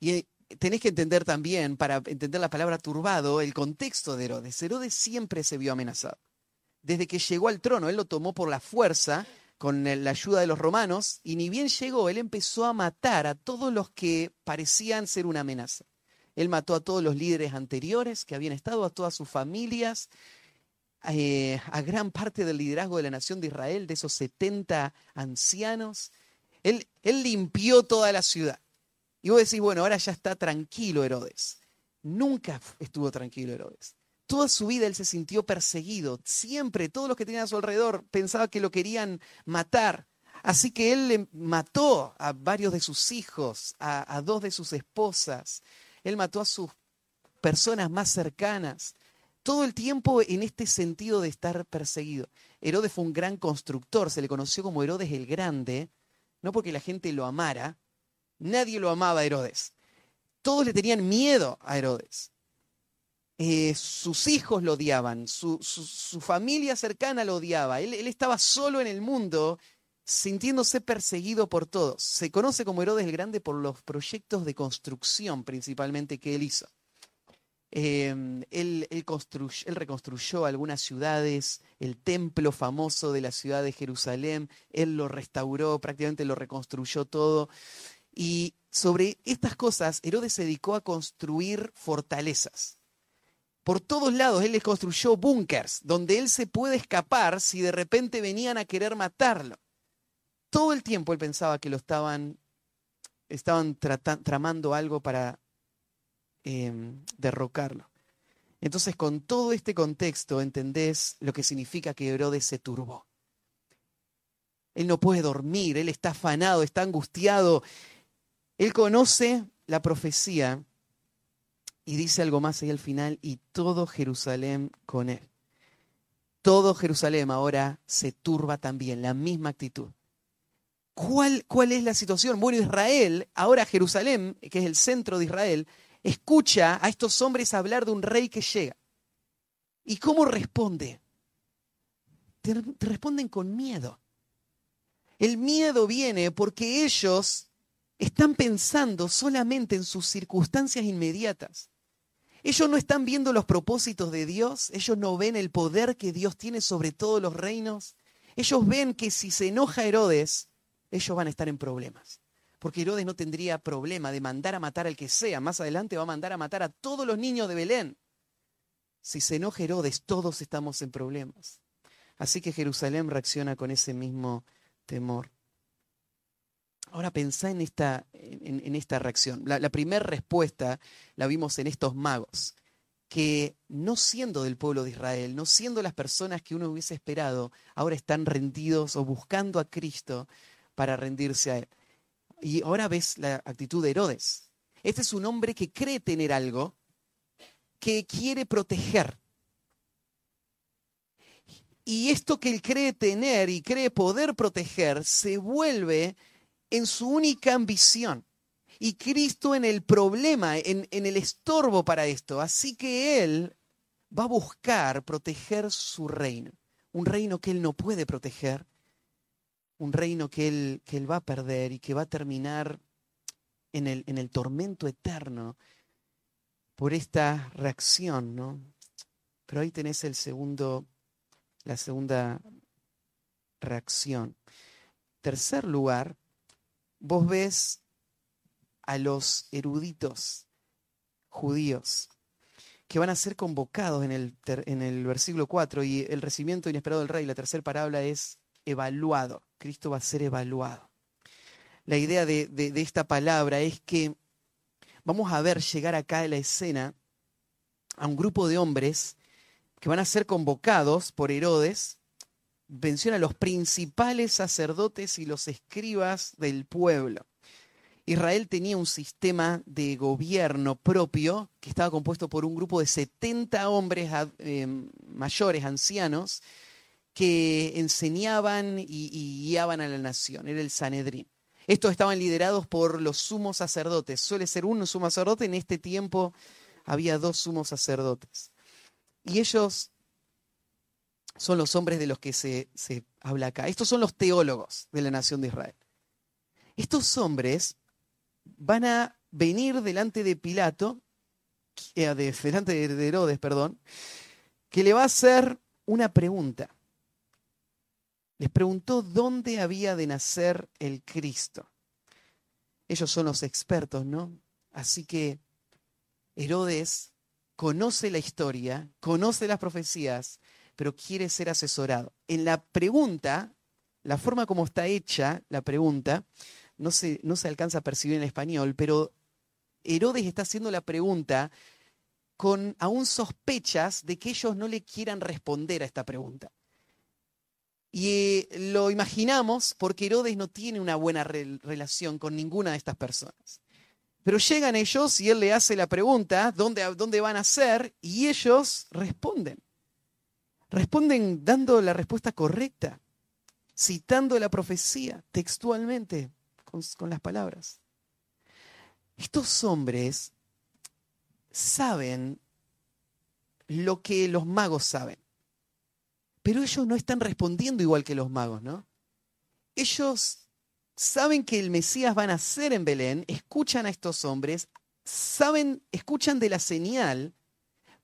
Y eh, tenés que entender también, para entender la palabra turbado, el contexto de Herodes. Herodes siempre se vio amenazado desde que llegó al trono. Él lo tomó por la fuerza, con la ayuda de los romanos, y ni bien llegó, él empezó a matar a todos los que parecían ser una amenaza. Él mató a todos los líderes anteriores que habían estado, a todas sus familias, eh, a gran parte del liderazgo de la nación de Israel, de esos 70 ancianos. Él, él limpió toda la ciudad. Y vos decís, bueno, ahora ya está tranquilo Herodes. Nunca estuvo tranquilo Herodes. Toda su vida él se sintió perseguido. Siempre, todos los que tenían a su alrededor pensaban que lo querían matar. Así que él le mató a varios de sus hijos, a, a dos de sus esposas. Él mató a sus personas más cercanas. Todo el tiempo en este sentido de estar perseguido. Herodes fue un gran constructor, se le conoció como Herodes el Grande, no porque la gente lo amara, nadie lo amaba a Herodes. Todos le tenían miedo a Herodes. Eh, sus hijos lo odiaban, su, familia cercana lo odiaba, él, estaba solo en el mundo sintiéndose perseguido por todos. Se conoce como Herodes el Grande por los proyectos de construcción principalmente que él hizo. Em, él, reconstruyó algunas ciudades, el templo famoso de la ciudad de Jerusalén, él lo restauró, prácticamente lo reconstruyó todo. Y sobre estas cosas, Herodes se dedicó a construir fortalezas por todos lados él les construyó búnkers donde él se puede escapar si de repente venían a querer matarlo. Todo el tiempo él pensaba que lo estaban, estaban tramando algo para em, derrocarlo. Entonces, con todo este contexto, entendés lo que significa que Herodes se turbó. Él no puede dormir, él está afanado, está angustiado. Él conoce la profecía y dice algo más ahí al final, y todo Jerusalén con él. Todo Jerusalén ahora se turba también, la misma actitud. ¿Cuál, ¿Cuál es la situación? Bueno, Israel, ahora Jerusalén, que es el centro de Israel, escucha a estos hombres hablar de un rey que llega. ¿Y cómo responde? te responden con miedo. El miedo viene porque ellos están pensando solamente en sus circunstancias inmediatas. Ellos no están viendo los propósitos de Dios, ellos no ven el poder que Dios tiene sobre todos los reinos. Ellos ven que si se enoja Herodes, ellos van a estar en problemas. Porque Herodes no tendría problema de mandar a matar al que sea. Más adelante va a mandar a matar a todos los niños de Belén. Si se enoja Herodes, todos estamos en problemas. Así que Jerusalén reacciona con ese mismo temor. Ahora pensá en esta, en, esta reacción. La, la primera respuesta la vimos en estos magos, que no siendo del pueblo de Israel, no siendo las personas que uno hubiese esperado, ahora están rendidos o buscando a Cristo para rendirse a Él. Y ahora ves la actitud de Herodes. Este es un hombre que cree tener algo, que quiere proteger. Y esto que él cree tener y cree poder proteger se vuelve en su única ambición y Cristo en el problema, en, en, el estorbo para esto. Así que Él va a buscar proteger su reino, un reino que Él no puede proteger, un reino que Él, que él va a perder y que va a terminar en el, en el tormento eterno por esta reacción, ¿no? Pero ahí tenés el segundo, la segunda reacción. Tercer lugar, vos ves a los eruditos judíos que van a ser convocados en el, en el versículo 4 y el recibimiento inesperado del rey, la tercera parábola es evaluado. Cristo va a ser evaluado. La idea de, esta palabra es que vamos a ver llegar acá a la escena a un grupo de hombres que van a ser convocados por Herodes, menciona a los principales sacerdotes y los escribas del pueblo. Israel tenía un sistema de gobierno propio que estaba compuesto por un grupo de 70 hombres em, mayores, ancianos, que enseñaban y, guiaban a la nación. Era el Sanedrín. Estos estaban liderados por los sumos sacerdotes. Suele ser uno sumo sacerdote, en este tiempo había dos sumos sacerdotes. Y ellos son los hombres de los que se, se habla acá. Estos son los teólogos de la nación de Israel. Estos hombres van a venir delante de Pilato, eh, delante de Herodes, perdón, que le va a hacer una pregunta. Les preguntó dónde había de nacer el Cristo. Ellos son los expertos, ¿no? Así que Herodes conoce la historia, conoce las profecías, pero quiere ser asesorado. En la pregunta, la forma como está hecha la pregunta, no se, no se alcanza a percibir en español, pero Herodes está haciendo la pregunta con aún sospechas de que ellos no le quieran responder a esta pregunta. Y eh, lo imaginamos porque Herodes no tiene una buena relación con ninguna de estas personas. Pero llegan ellos y él le hace la pregunta, ¿dónde, ¿dónde van a ser? Y ellos responden. Responden dando la respuesta correcta, citando la profecía textualmente con, con las palabras. Estos hombres saben lo que los magos saben, pero ellos no están respondiendo igual que los magos, ¿no? Ellos saben que el Mesías va a nacer en Belén, escuchan a estos hombres, saben, escuchan de la señal,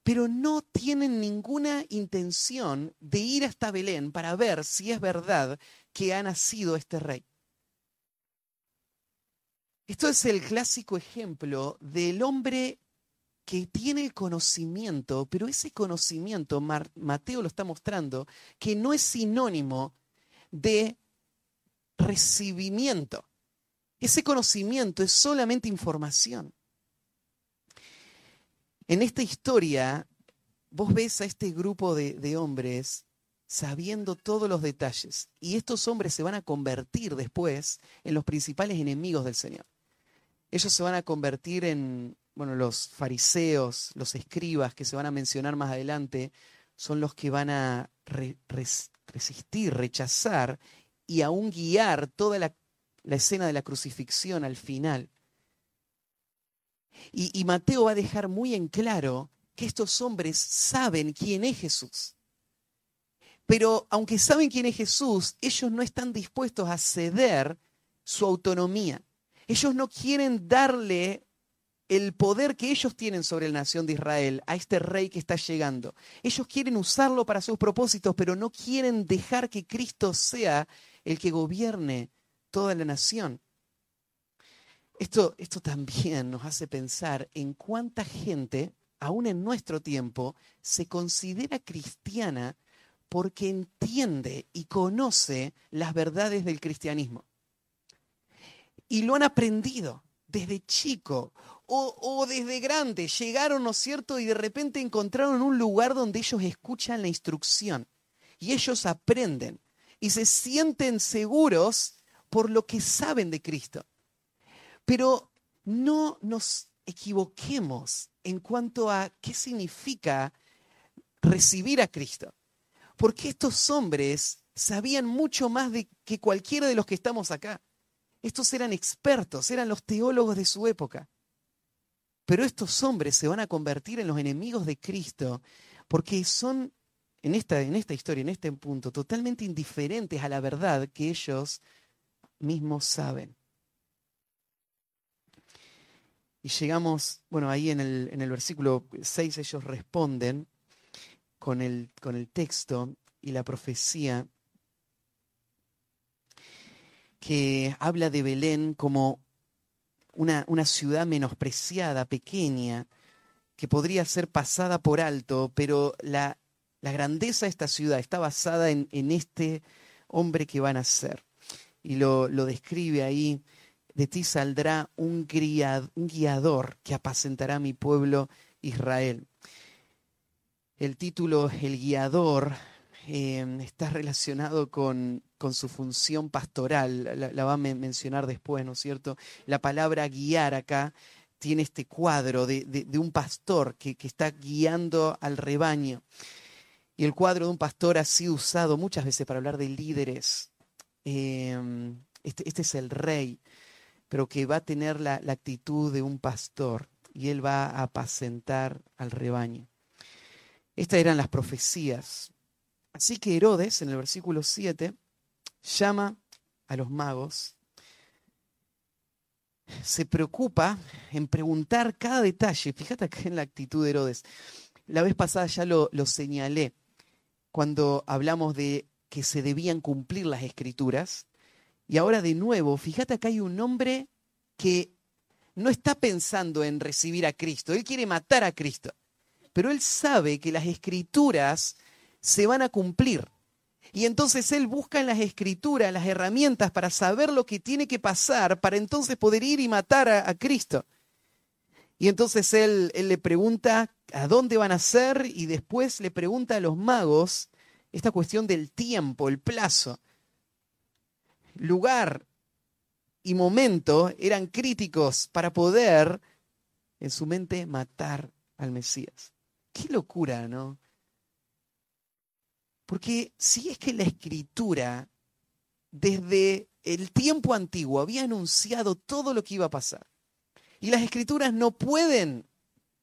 pero no tienen ninguna intención de ir hasta Belén para ver si es verdad que ha nacido este rey. Esto es el clásico ejemplo del hombre que tiene el conocimiento, pero ese conocimiento, Mateo lo está mostrando, que no es sinónimo de recibimiento. Ese conocimiento es solamente información. En esta historia, vos ves a este grupo de, de, hombres sabiendo todos los detalles. Y estos hombres se van a convertir después en los principales enemigos del Señor. Ellos se van a convertir en, bueno, los fariseos, los escribas que se van a mencionar más adelante, son los que van a resistir, rechazar y aún guiar toda la, escena de la crucifixión al final. Y, y Mateo va a dejar muy en claro que estos hombres saben quién es Jesús. Pero aunque saben quién es Jesús, ellos no están dispuestos a ceder su autonomía. Ellos no quieren darle el poder que ellos tienen sobre la nación de Israel, a este rey que está llegando. Ellos quieren usarlo para sus propósitos, pero no quieren dejar que Cristo sea el que gobierne toda la nación. Esto, esto también nos hace pensar en cuánta gente, aún en nuestro tiempo, se considera cristiana porque entiende y conoce las verdades del cristianismo. Y lo han aprendido desde chico o, desde grande. Llegaron, ¿no es cierto? Y de repente encontraron un lugar donde ellos escuchan la instrucción y ellos aprenden y se sienten seguros por lo que saben de Cristo. Pero no nos equivoquemos en cuanto a qué significa recibir a Cristo. Porque estos hombres sabían mucho más de que cualquiera de los que estamos acá. Estos eran expertos, eran los teólogos de su época. Pero estos hombres se van a convertir en los enemigos de Cristo porque son, en esta, en esta historia, en este punto, totalmente indiferentes a la verdad que ellos mismos saben. Y llegamos, bueno, ahí en el, en el versículo 6 ellos responden con el, con el texto y la profecía que habla de Belén como una, una ciudad menospreciada, pequeña, que podría ser pasada por alto, pero la, la grandeza de esta ciudad está basada en, en este hombre que van a ser. Y lo, lo, describe ahí, de ti saldrá un, un guiador que apacentará a mi pueblo Israel. El título El guiador eh, está relacionado con, su función pastoral, la, va a mencionar después, ¿no es cierto? La palabra guiar acá tiene este cuadro de, un pastor que, está guiando al rebaño. Y el cuadro de un pastor ha sido usado muchas veces para hablar de líderes. Eh, este, este, es el rey, pero que va a tener la, la actitud de un pastor y él va a apacentar al rebaño. Estas eran las profecías. Así que Herodes, en el versículo 7, llama a los magos, se preocupa en preguntar cada detalle. Fíjate acá en la actitud de Herodes. La vez pasada ya lo, señalé cuando hablamos de que se debían cumplir las escrituras. Y ahora de nuevo, fíjate acá hay un hombre que no está pensando en recibir a Cristo, él quiere matar a Cristo pero él sabe que las escrituras se van a cumplir. Y entonces él busca en las escrituras las herramientas para saber lo que tiene que pasar para entonces poder ir y matar a, Cristo. Y entonces él, él, le pregunta a dónde van a ser y después le pregunta a los magos esta cuestión del tiempo, el plazo. Lugar y momento eran críticos para poder en su mente matar al Mesías. Qué locura, ¿no? Porque si es que la escritura desde el tiempo antiguo había anunciado todo lo que iba a pasar, y las escrituras no pueden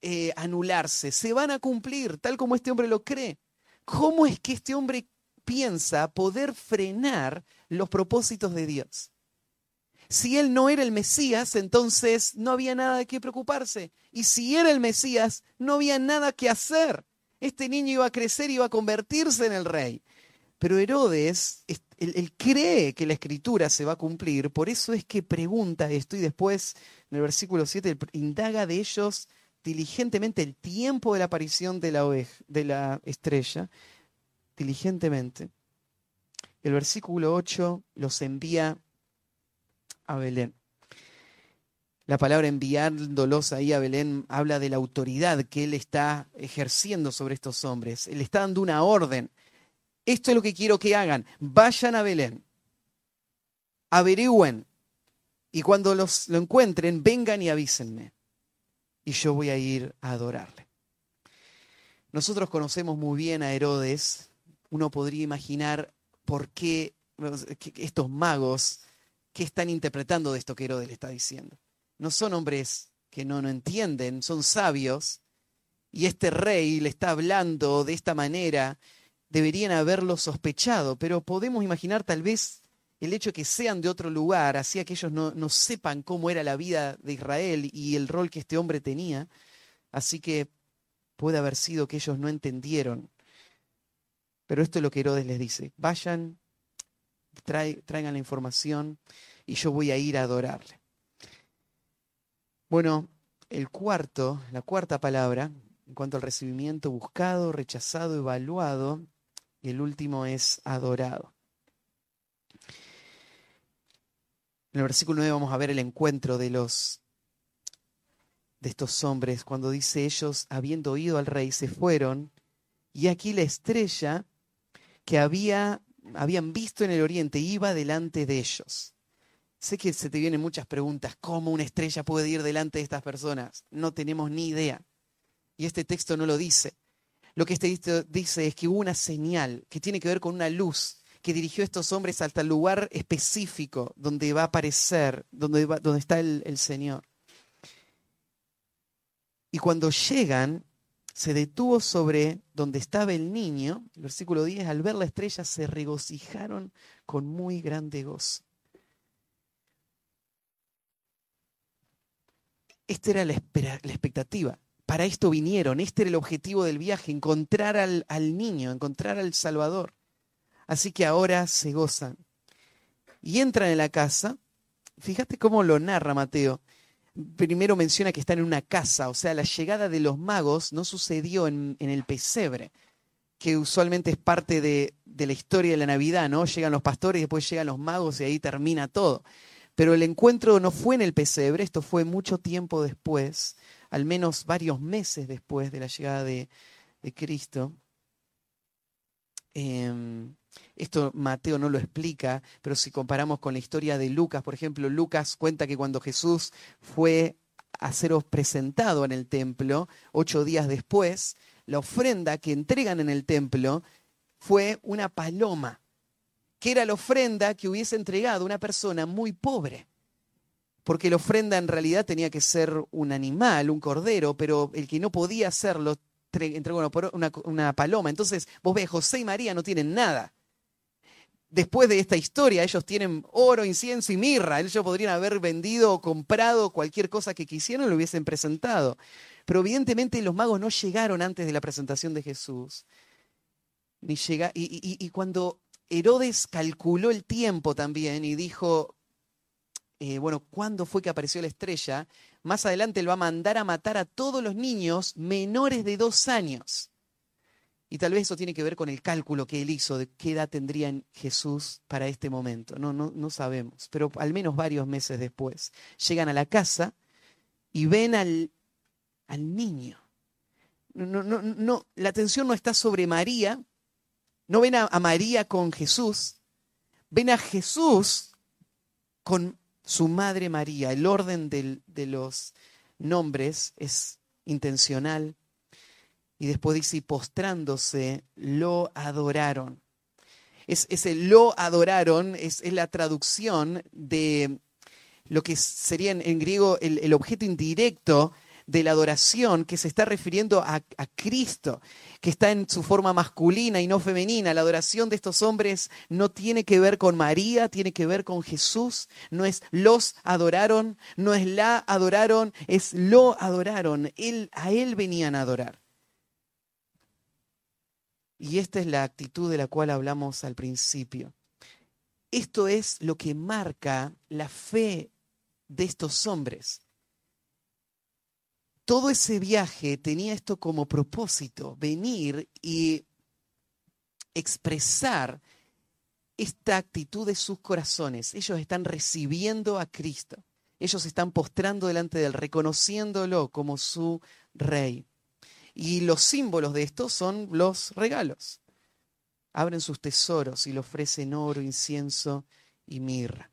eh, anularse, se van a cumplir tal como este hombre lo cree. ¿Cómo es que este hombre piensa poder frenar los propósitos de Dios? Si él no era el Mesías, entonces no había nada de qué preocuparse. Y si era el Mesías, no había nada que hacer. Este niño iba a crecer y iba a convertirse en el rey. Pero Herodes, él, cree que la escritura se va a cumplir, por eso es que pregunta esto y después en el versículo 7 indaga de ellos diligentemente el tiempo de la aparición de la, de la estrella, diligentemente. El versículo 8 los envía a Belén. La palabra enviándolos ahí a Belén habla de la autoridad que él está ejerciendo sobre estos hombres. Él está dando una orden. Esto es lo que quiero que hagan. Vayan a Belén. Averigüen. Y cuando los, lo encuentren, vengan y avísenme. Y yo voy a ir a adorarle. Nosotros conocemos muy bien a Herodes. Uno podría imaginar por qué estos magos ¿qué están interpretando de esto que Herodes le está diciendo? No son hombres que no, no entienden, son sabios, y este rey le está hablando de esta manera, deberían haberlo sospechado, pero podemos imaginar tal vez el hecho de que sean de otro lugar hacía que ellos no, no sepan cómo era la vida de Israel y el rol que este hombre tenía, así que puede haber sido que ellos no entendieron. Pero esto es lo que Herodes les dice, vayan traigan la información y yo voy a ir a adorarle. Bueno, el cuarto, la cuarta palabra, en cuanto al recibimiento, buscado, rechazado, evaluado, y el último es adorado. En el versículo 9 vamos a ver el encuentro de los de estos hombres cuando dice ellos habiendo oído al rey se fueron y aquí la estrella que había habían visto en el oriente iba delante de ellos. Sé que se te vienen muchas preguntas. ¿Cómo una estrella puede ir delante de estas personas? No tenemos ni idea. Y este texto no lo dice. Lo que este texto dice es que hubo una señal que tiene que ver con una luz que dirigió a estos hombres hasta el lugar específico donde va a aparecer, donde, está el, el Señor. Y cuando llegan, se detuvo sobre donde estaba el niño, el versículo 10, al ver la estrella se regocijaron con muy grande gozo. Esta era la, expectativa. Para esto vinieron, este era el objetivo del viaje, encontrar al, niño, encontrar al Salvador. Así que ahora se gozan. Y entran en la casa. Fíjate cómo lo narra Mateo primero menciona que están en una casa, o sea, la llegada de los magos no sucedió en, el pesebre, que usualmente es parte de, de, la historia de la Navidad, ¿no? Llegan los pastores después llegan los magos y ahí termina todo. Pero el encuentro no fue en el pesebre, esto fue mucho tiempo después, al menos varios meses después de la llegada de, Cristo. Em, esto Mateo no lo explica, pero si comparamos con la historia de Lucas, por ejemplo, Lucas cuenta que cuando Jesús fue a seros presentado en el templo, ocho días después, la ofrenda que entregan en el templo fue una paloma, que era la ofrenda que hubiese entregado una persona muy pobre. Porque la ofrenda en realidad tenía que ser un animal, un cordero, pero el que no podía hacerlo entregó una, paloma. Entonces, vos ves, José y María no tienen nada después de esta historia, ellos tienen oro, incienso y mirra. Ellos podrían haber vendido o comprado cualquier cosa que quisieran y lo hubiesen presentado. Pero evidentemente los magos no llegaron antes de la presentación de Jesús. Ni llega, y, cuando Herodes calculó el tiempo también y dijo, eh, bueno, ¿cuándo fue que apareció la estrella? Más adelante él va a mandar a matar a todos los niños menores de dos años. Y tal vez eso tiene que ver con el cálculo que él hizo de qué edad tendría Jesús para este momento. No, no, no sabemos, pero al menos varios meses después. Llegan a la casa y ven al, al niño. No, no, no, la atención no está sobre María, no ven a, María con Jesús, ven a Jesús con su madre María. El orden de los nombres es intencional, y después dice, y postrándose, lo adoraron. Es, ese lo adoraron es, la traducción de lo que sería en, griego el, objeto indirecto de la adoración que se está refiriendo a, Cristo, que está en su forma masculina y no femenina. La adoración de estos hombres no tiene que ver con María, tiene que ver con Jesús. No es los adoraron, no es la adoraron, es lo adoraron. Él, a Él venían a adorar. Y esta es la actitud de la cual hablamos al principio. Esto es lo que marca la fe de estos hombres. Todo ese viaje tenía esto como propósito, venir y expresar esta actitud de sus corazones. Ellos están recibiendo a Cristo. Ellos están postrando delante de él, reconociéndolo como su rey. Y los símbolos de esto son los regalos. Abren sus tesoros y le ofrecen oro, incienso y mirra.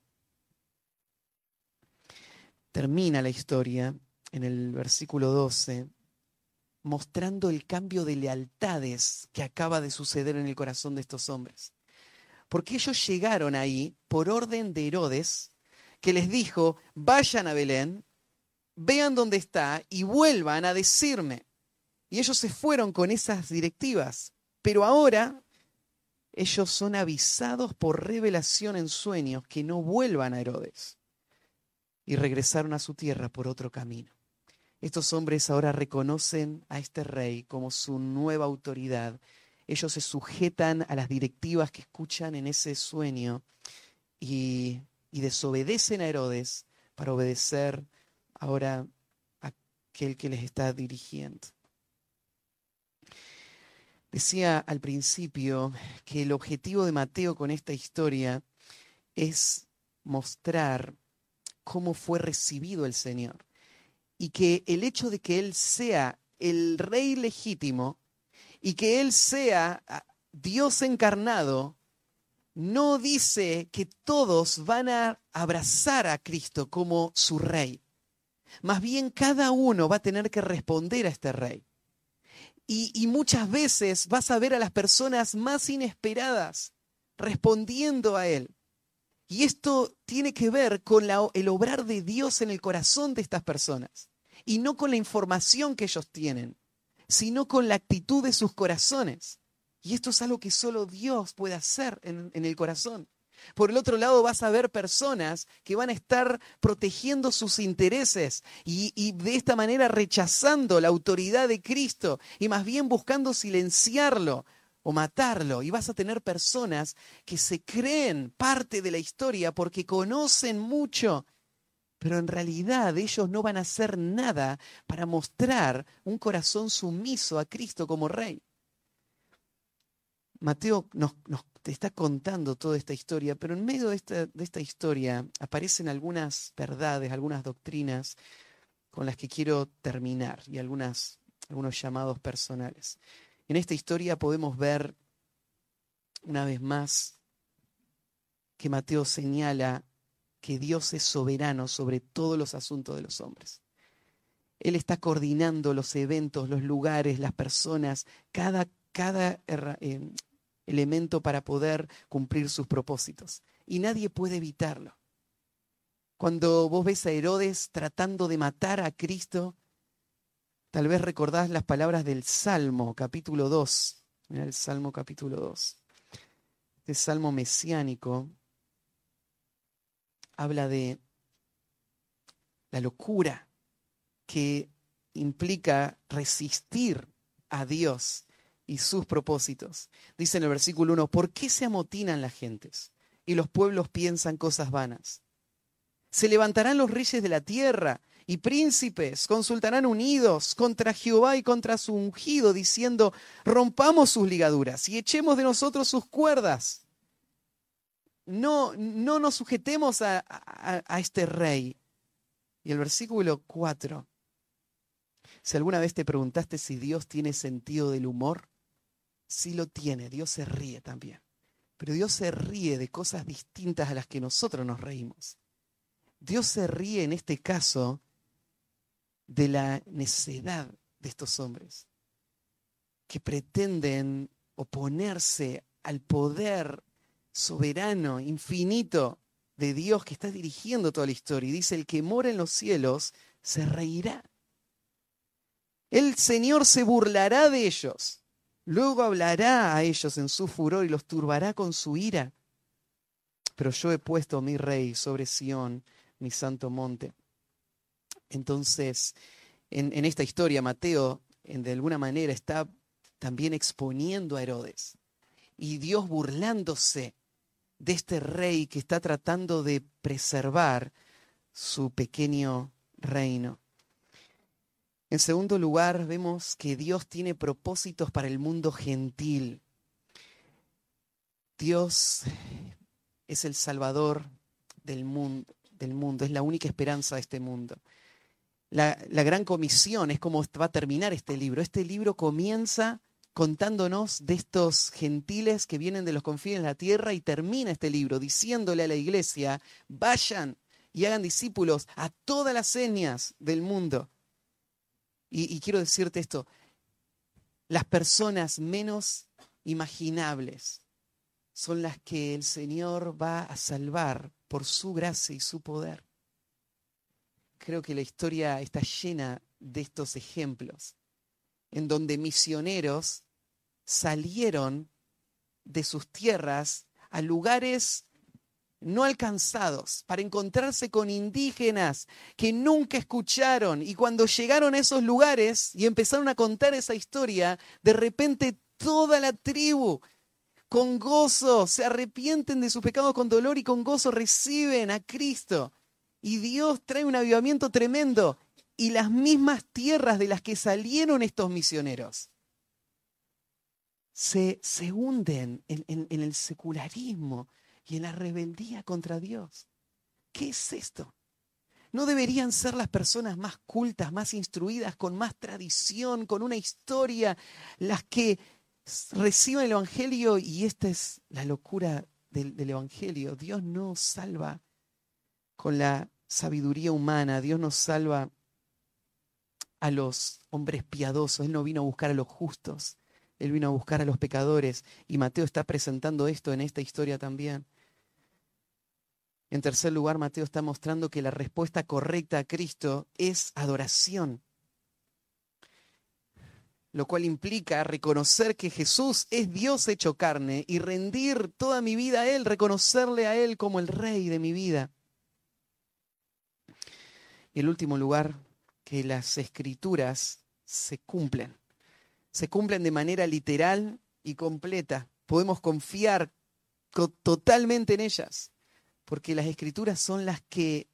Termina la historia en el versículo 12 mostrando el cambio de lealtades que acaba de suceder en el corazón de estos hombres. Porque ellos llegaron ahí por orden de Herodes, que les dijo, vayan a Belén, vean dónde está y vuelvan a decirme. Y ellos se fueron con esas directivas. Pero ahora ellos son avisados por revelación en sueños que no vuelvan a Herodes. Y regresaron a su tierra por otro camino. Estos hombres ahora reconocen a este rey como su nueva autoridad. Ellos se sujetan a las directivas que escuchan en ese sueño y, y desobedecen a Herodes para obedecer ahora a aquel que les está dirigiendo. Decía al principio que el objetivo de Mateo con esta historia es mostrar cómo fue recibido el Señor y que el hecho de que Él sea el rey legítimo y que Él sea ah, Dios encarnado, no dice que todos van a abrazar a Cristo como su rey. Más bien cada uno va a tener que responder a este rey. Y, muchas veces vas a ver a las personas más inesperadas respondiendo a Él. Y esto tiene que ver con el obrar de Dios en el corazón de estas personas. Y no con la información que ellos tienen, sino con la actitud de sus corazones. Y esto es algo que solo Dios puede hacer en, en el corazón. Por el otro lado vas a ver personas que van a estar protegiendo sus intereses y, y, de esta manera rechazando la autoridad de Cristo y más bien buscando silenciarlo o matarlo. Y vas a tener personas que se creen parte de la historia porque conocen mucho, pero en realidad ellos no van a hacer nada para mostrar un corazón sumiso a Cristo como rey. Mateo nos, te está contando toda esta historia, pero en medio de esta, de esta historia aparecen algunas verdades, algunas doctrinas con las que quiero terminar y algunas, algunos llamados personales. En esta historia podemos ver una vez más que Mateo señala que Dios es soberano sobre todos los asuntos de los hombres. Él está coordinando los eventos, los lugares, las personas, cada, cada eh, elemento para poder cumplir sus propósitos. Y nadie puede evitarlo. Cuando vos ves a Herodes tratando de matar a Cristo, tal vez recordás las palabras del Salmo, capítulo 2. Mira el Salmo capítulo 2. Este salmo mesiánico habla de la locura que implica resistir a Dios y sus propósitos. Dice en el versículo 1, ¿por qué se amotinan las gentes y los pueblos piensan cosas vanas? Se levantarán los reyes de la tierra y príncipes consultarán unidos contra Jehová y contra su ungido, diciendo, rompamos sus ligaduras y echemos de nosotros sus cuerdas. No, no nos sujetemos a, a este rey. Y el versículo 4, si alguna vez te preguntaste si Dios tiene sentido del humor, sí lo tiene, Dios se ríe también. Pero Dios se ríe de cosas distintas a las que nosotros nos reímos. Dios se ríe en este caso de la necedad de estos hombres que pretenden oponerse al poder soberano, infinito de Dios que está dirigiendo toda la historia. Y dice, el que mora en los cielos se reirá. El Señor se burlará de ellos. Luego hablará a ellos en su furor y los turbará con su ira. Pero yo he puesto mi rey sobre Sión, mi santo monte. Entonces, en, esta historia, Mateo, de alguna manera, está también exponiendo a Herodes. Y Dios burlándose de este rey que está tratando de preservar su pequeño reino. En segundo lugar, vemos que Dios tiene propósitos para el mundo gentil. Dios es el Salvador del mundo, del mundo, es la única esperanza de este mundo. La, gran comisión es cómo va a terminar este libro. Este libro comienza contándonos de estos gentiles que vienen de los confines de la tierra y termina este libro diciéndole a la iglesia, vayan y hagan discípulos a todas las señas del mundo y, quiero decirte esto, las personas menos imaginables son las que el Señor va a salvar por su gracia y su poder. Creo que la historia está llena de estos ejemplos, en donde misioneros salieron de sus tierras a lugares no alcanzados, para encontrarse con indígenas que nunca escucharon. Y cuando llegaron a esos lugares y empezaron a contar esa historia, de repente toda la tribu con gozo se arrepienten de sus pecados con dolor y con gozo reciben a Cristo. Y Dios trae un avivamiento tremendo. Y las mismas tierras de las que salieron estos misioneros se, se hunden en, en el secularismo, y en la rebeldía contra Dios. ¿Qué es esto? ¿No deberían ser las personas más cultas, más instruidas, con más tradición, con una historia, las que reciban el Evangelio? Y esta es la locura del, del Evangelio. Dios no salva con la sabiduría humana, Dios nos salva a los hombres piadosos, Él no vino a buscar a los justos, Él vino a buscar a los pecadores y Mateo está presentando esto en esta historia también. En tercer lugar, Mateo está mostrando que la respuesta correcta a Cristo es adoración, lo cual implica reconocer que Jesús es Dios hecho carne y rendir toda mi vida a Él, reconocerle a Él como el rey de mi vida. En último lugar, que las escrituras se cumplen, se cumplen de manera literal y completa. Podemos confiar totalmente en ellas porque las escrituras son las que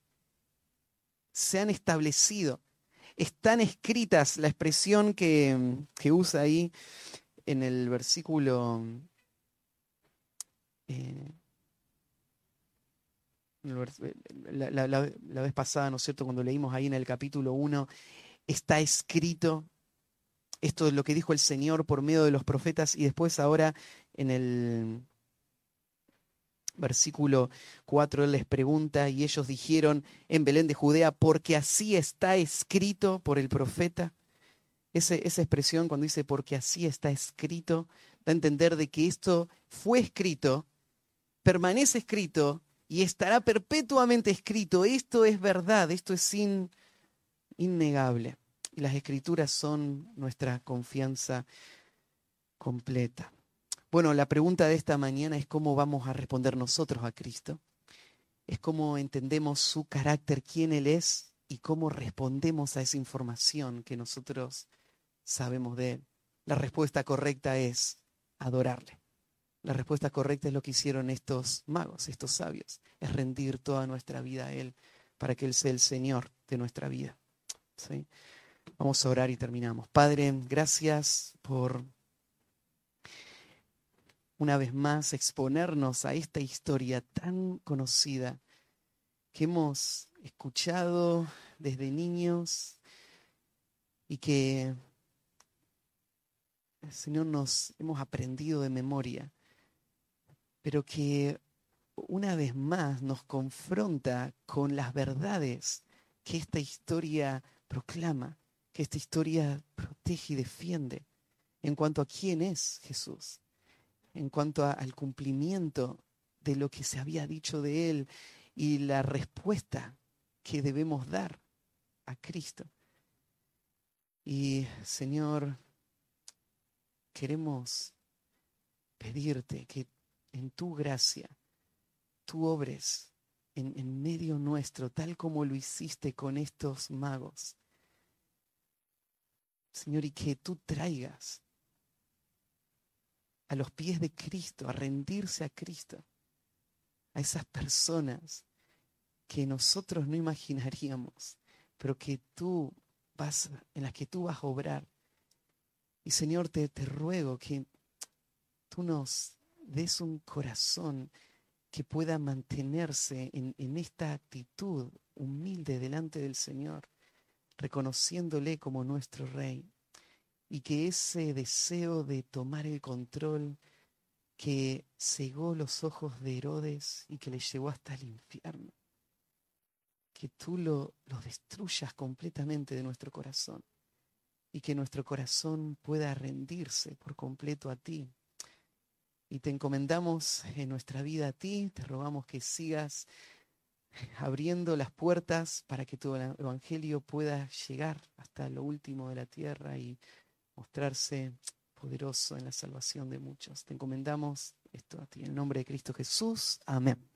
se han establecido. Están escritas, la expresión que, usa ahí en el versículo... Eh, la, la, vez pasada, ¿no es cierto? Cuando leímos ahí en el capítulo 1, está escrito, esto es lo que dijo el Señor por medio de los profetas, y después ahora en el Versículo 4, él les pregunta y ellos dijeron en Belén de Judea, porque así está escrito por el profeta. esa expresión cuando dice porque así está escrito, da a entender de que esto fue escrito, permanece escrito y estará perpetuamente escrito. Esto es verdad, esto es innegable. Y las escrituras son nuestra confianza completa. Bueno, la pregunta de esta mañana es cómo vamos a responder nosotros a Cristo. Es cómo entendemos su carácter, quién Él es y cómo respondemos a esa información que nosotros sabemos de Él. La respuesta correcta es adorarle. La respuesta correcta es lo que hicieron estos magos, estos sabios, es rendir toda nuestra vida a Él para que Él sea el Señor de nuestra vida. ¿Sí? Vamos a orar y terminamos. Padre, gracias por una vez más exponernos a esta historia tan conocida que hemos escuchado desde niños y que Señor nos hemos aprendido de memoria, pero que una vez más nos confronta con las verdades que esta historia proclama, que esta historia protege y defiende en cuanto a quién es Jesús en cuanto al cumplimiento de lo que se había dicho de Él y la respuesta que debemos dar a Cristo. Y Señor, queremos pedirte que en tu gracia tú obres en, en, medio nuestro, tal como lo hiciste con estos magos. Señor, y que tú traigas a los pies de Cristo, a rendirse a Cristo, a esas personas que nosotros no imaginaríamos, pero que tú vas, en las que tú vas a obrar. Y Señor, te, te ruego que tú nos des un corazón que pueda mantenerse en, en esta actitud humilde delante del Señor, reconociéndole como nuestro Rey y que ese deseo de tomar el control que cegó los ojos de Herodes y que le llevó hasta el infierno, que tú lo, lo destruyas completamente de nuestro corazón y que nuestro corazón pueda rendirse por completo a ti. Y te encomendamos en nuestra vida a ti, te rogamos que sigas abriendo las puertas para que tu evangelio pueda llegar hasta lo último de la tierra y mostrarse poderoso en la salvación de muchos. Te encomendamos esto a ti en el nombre de Cristo Jesús. Amén.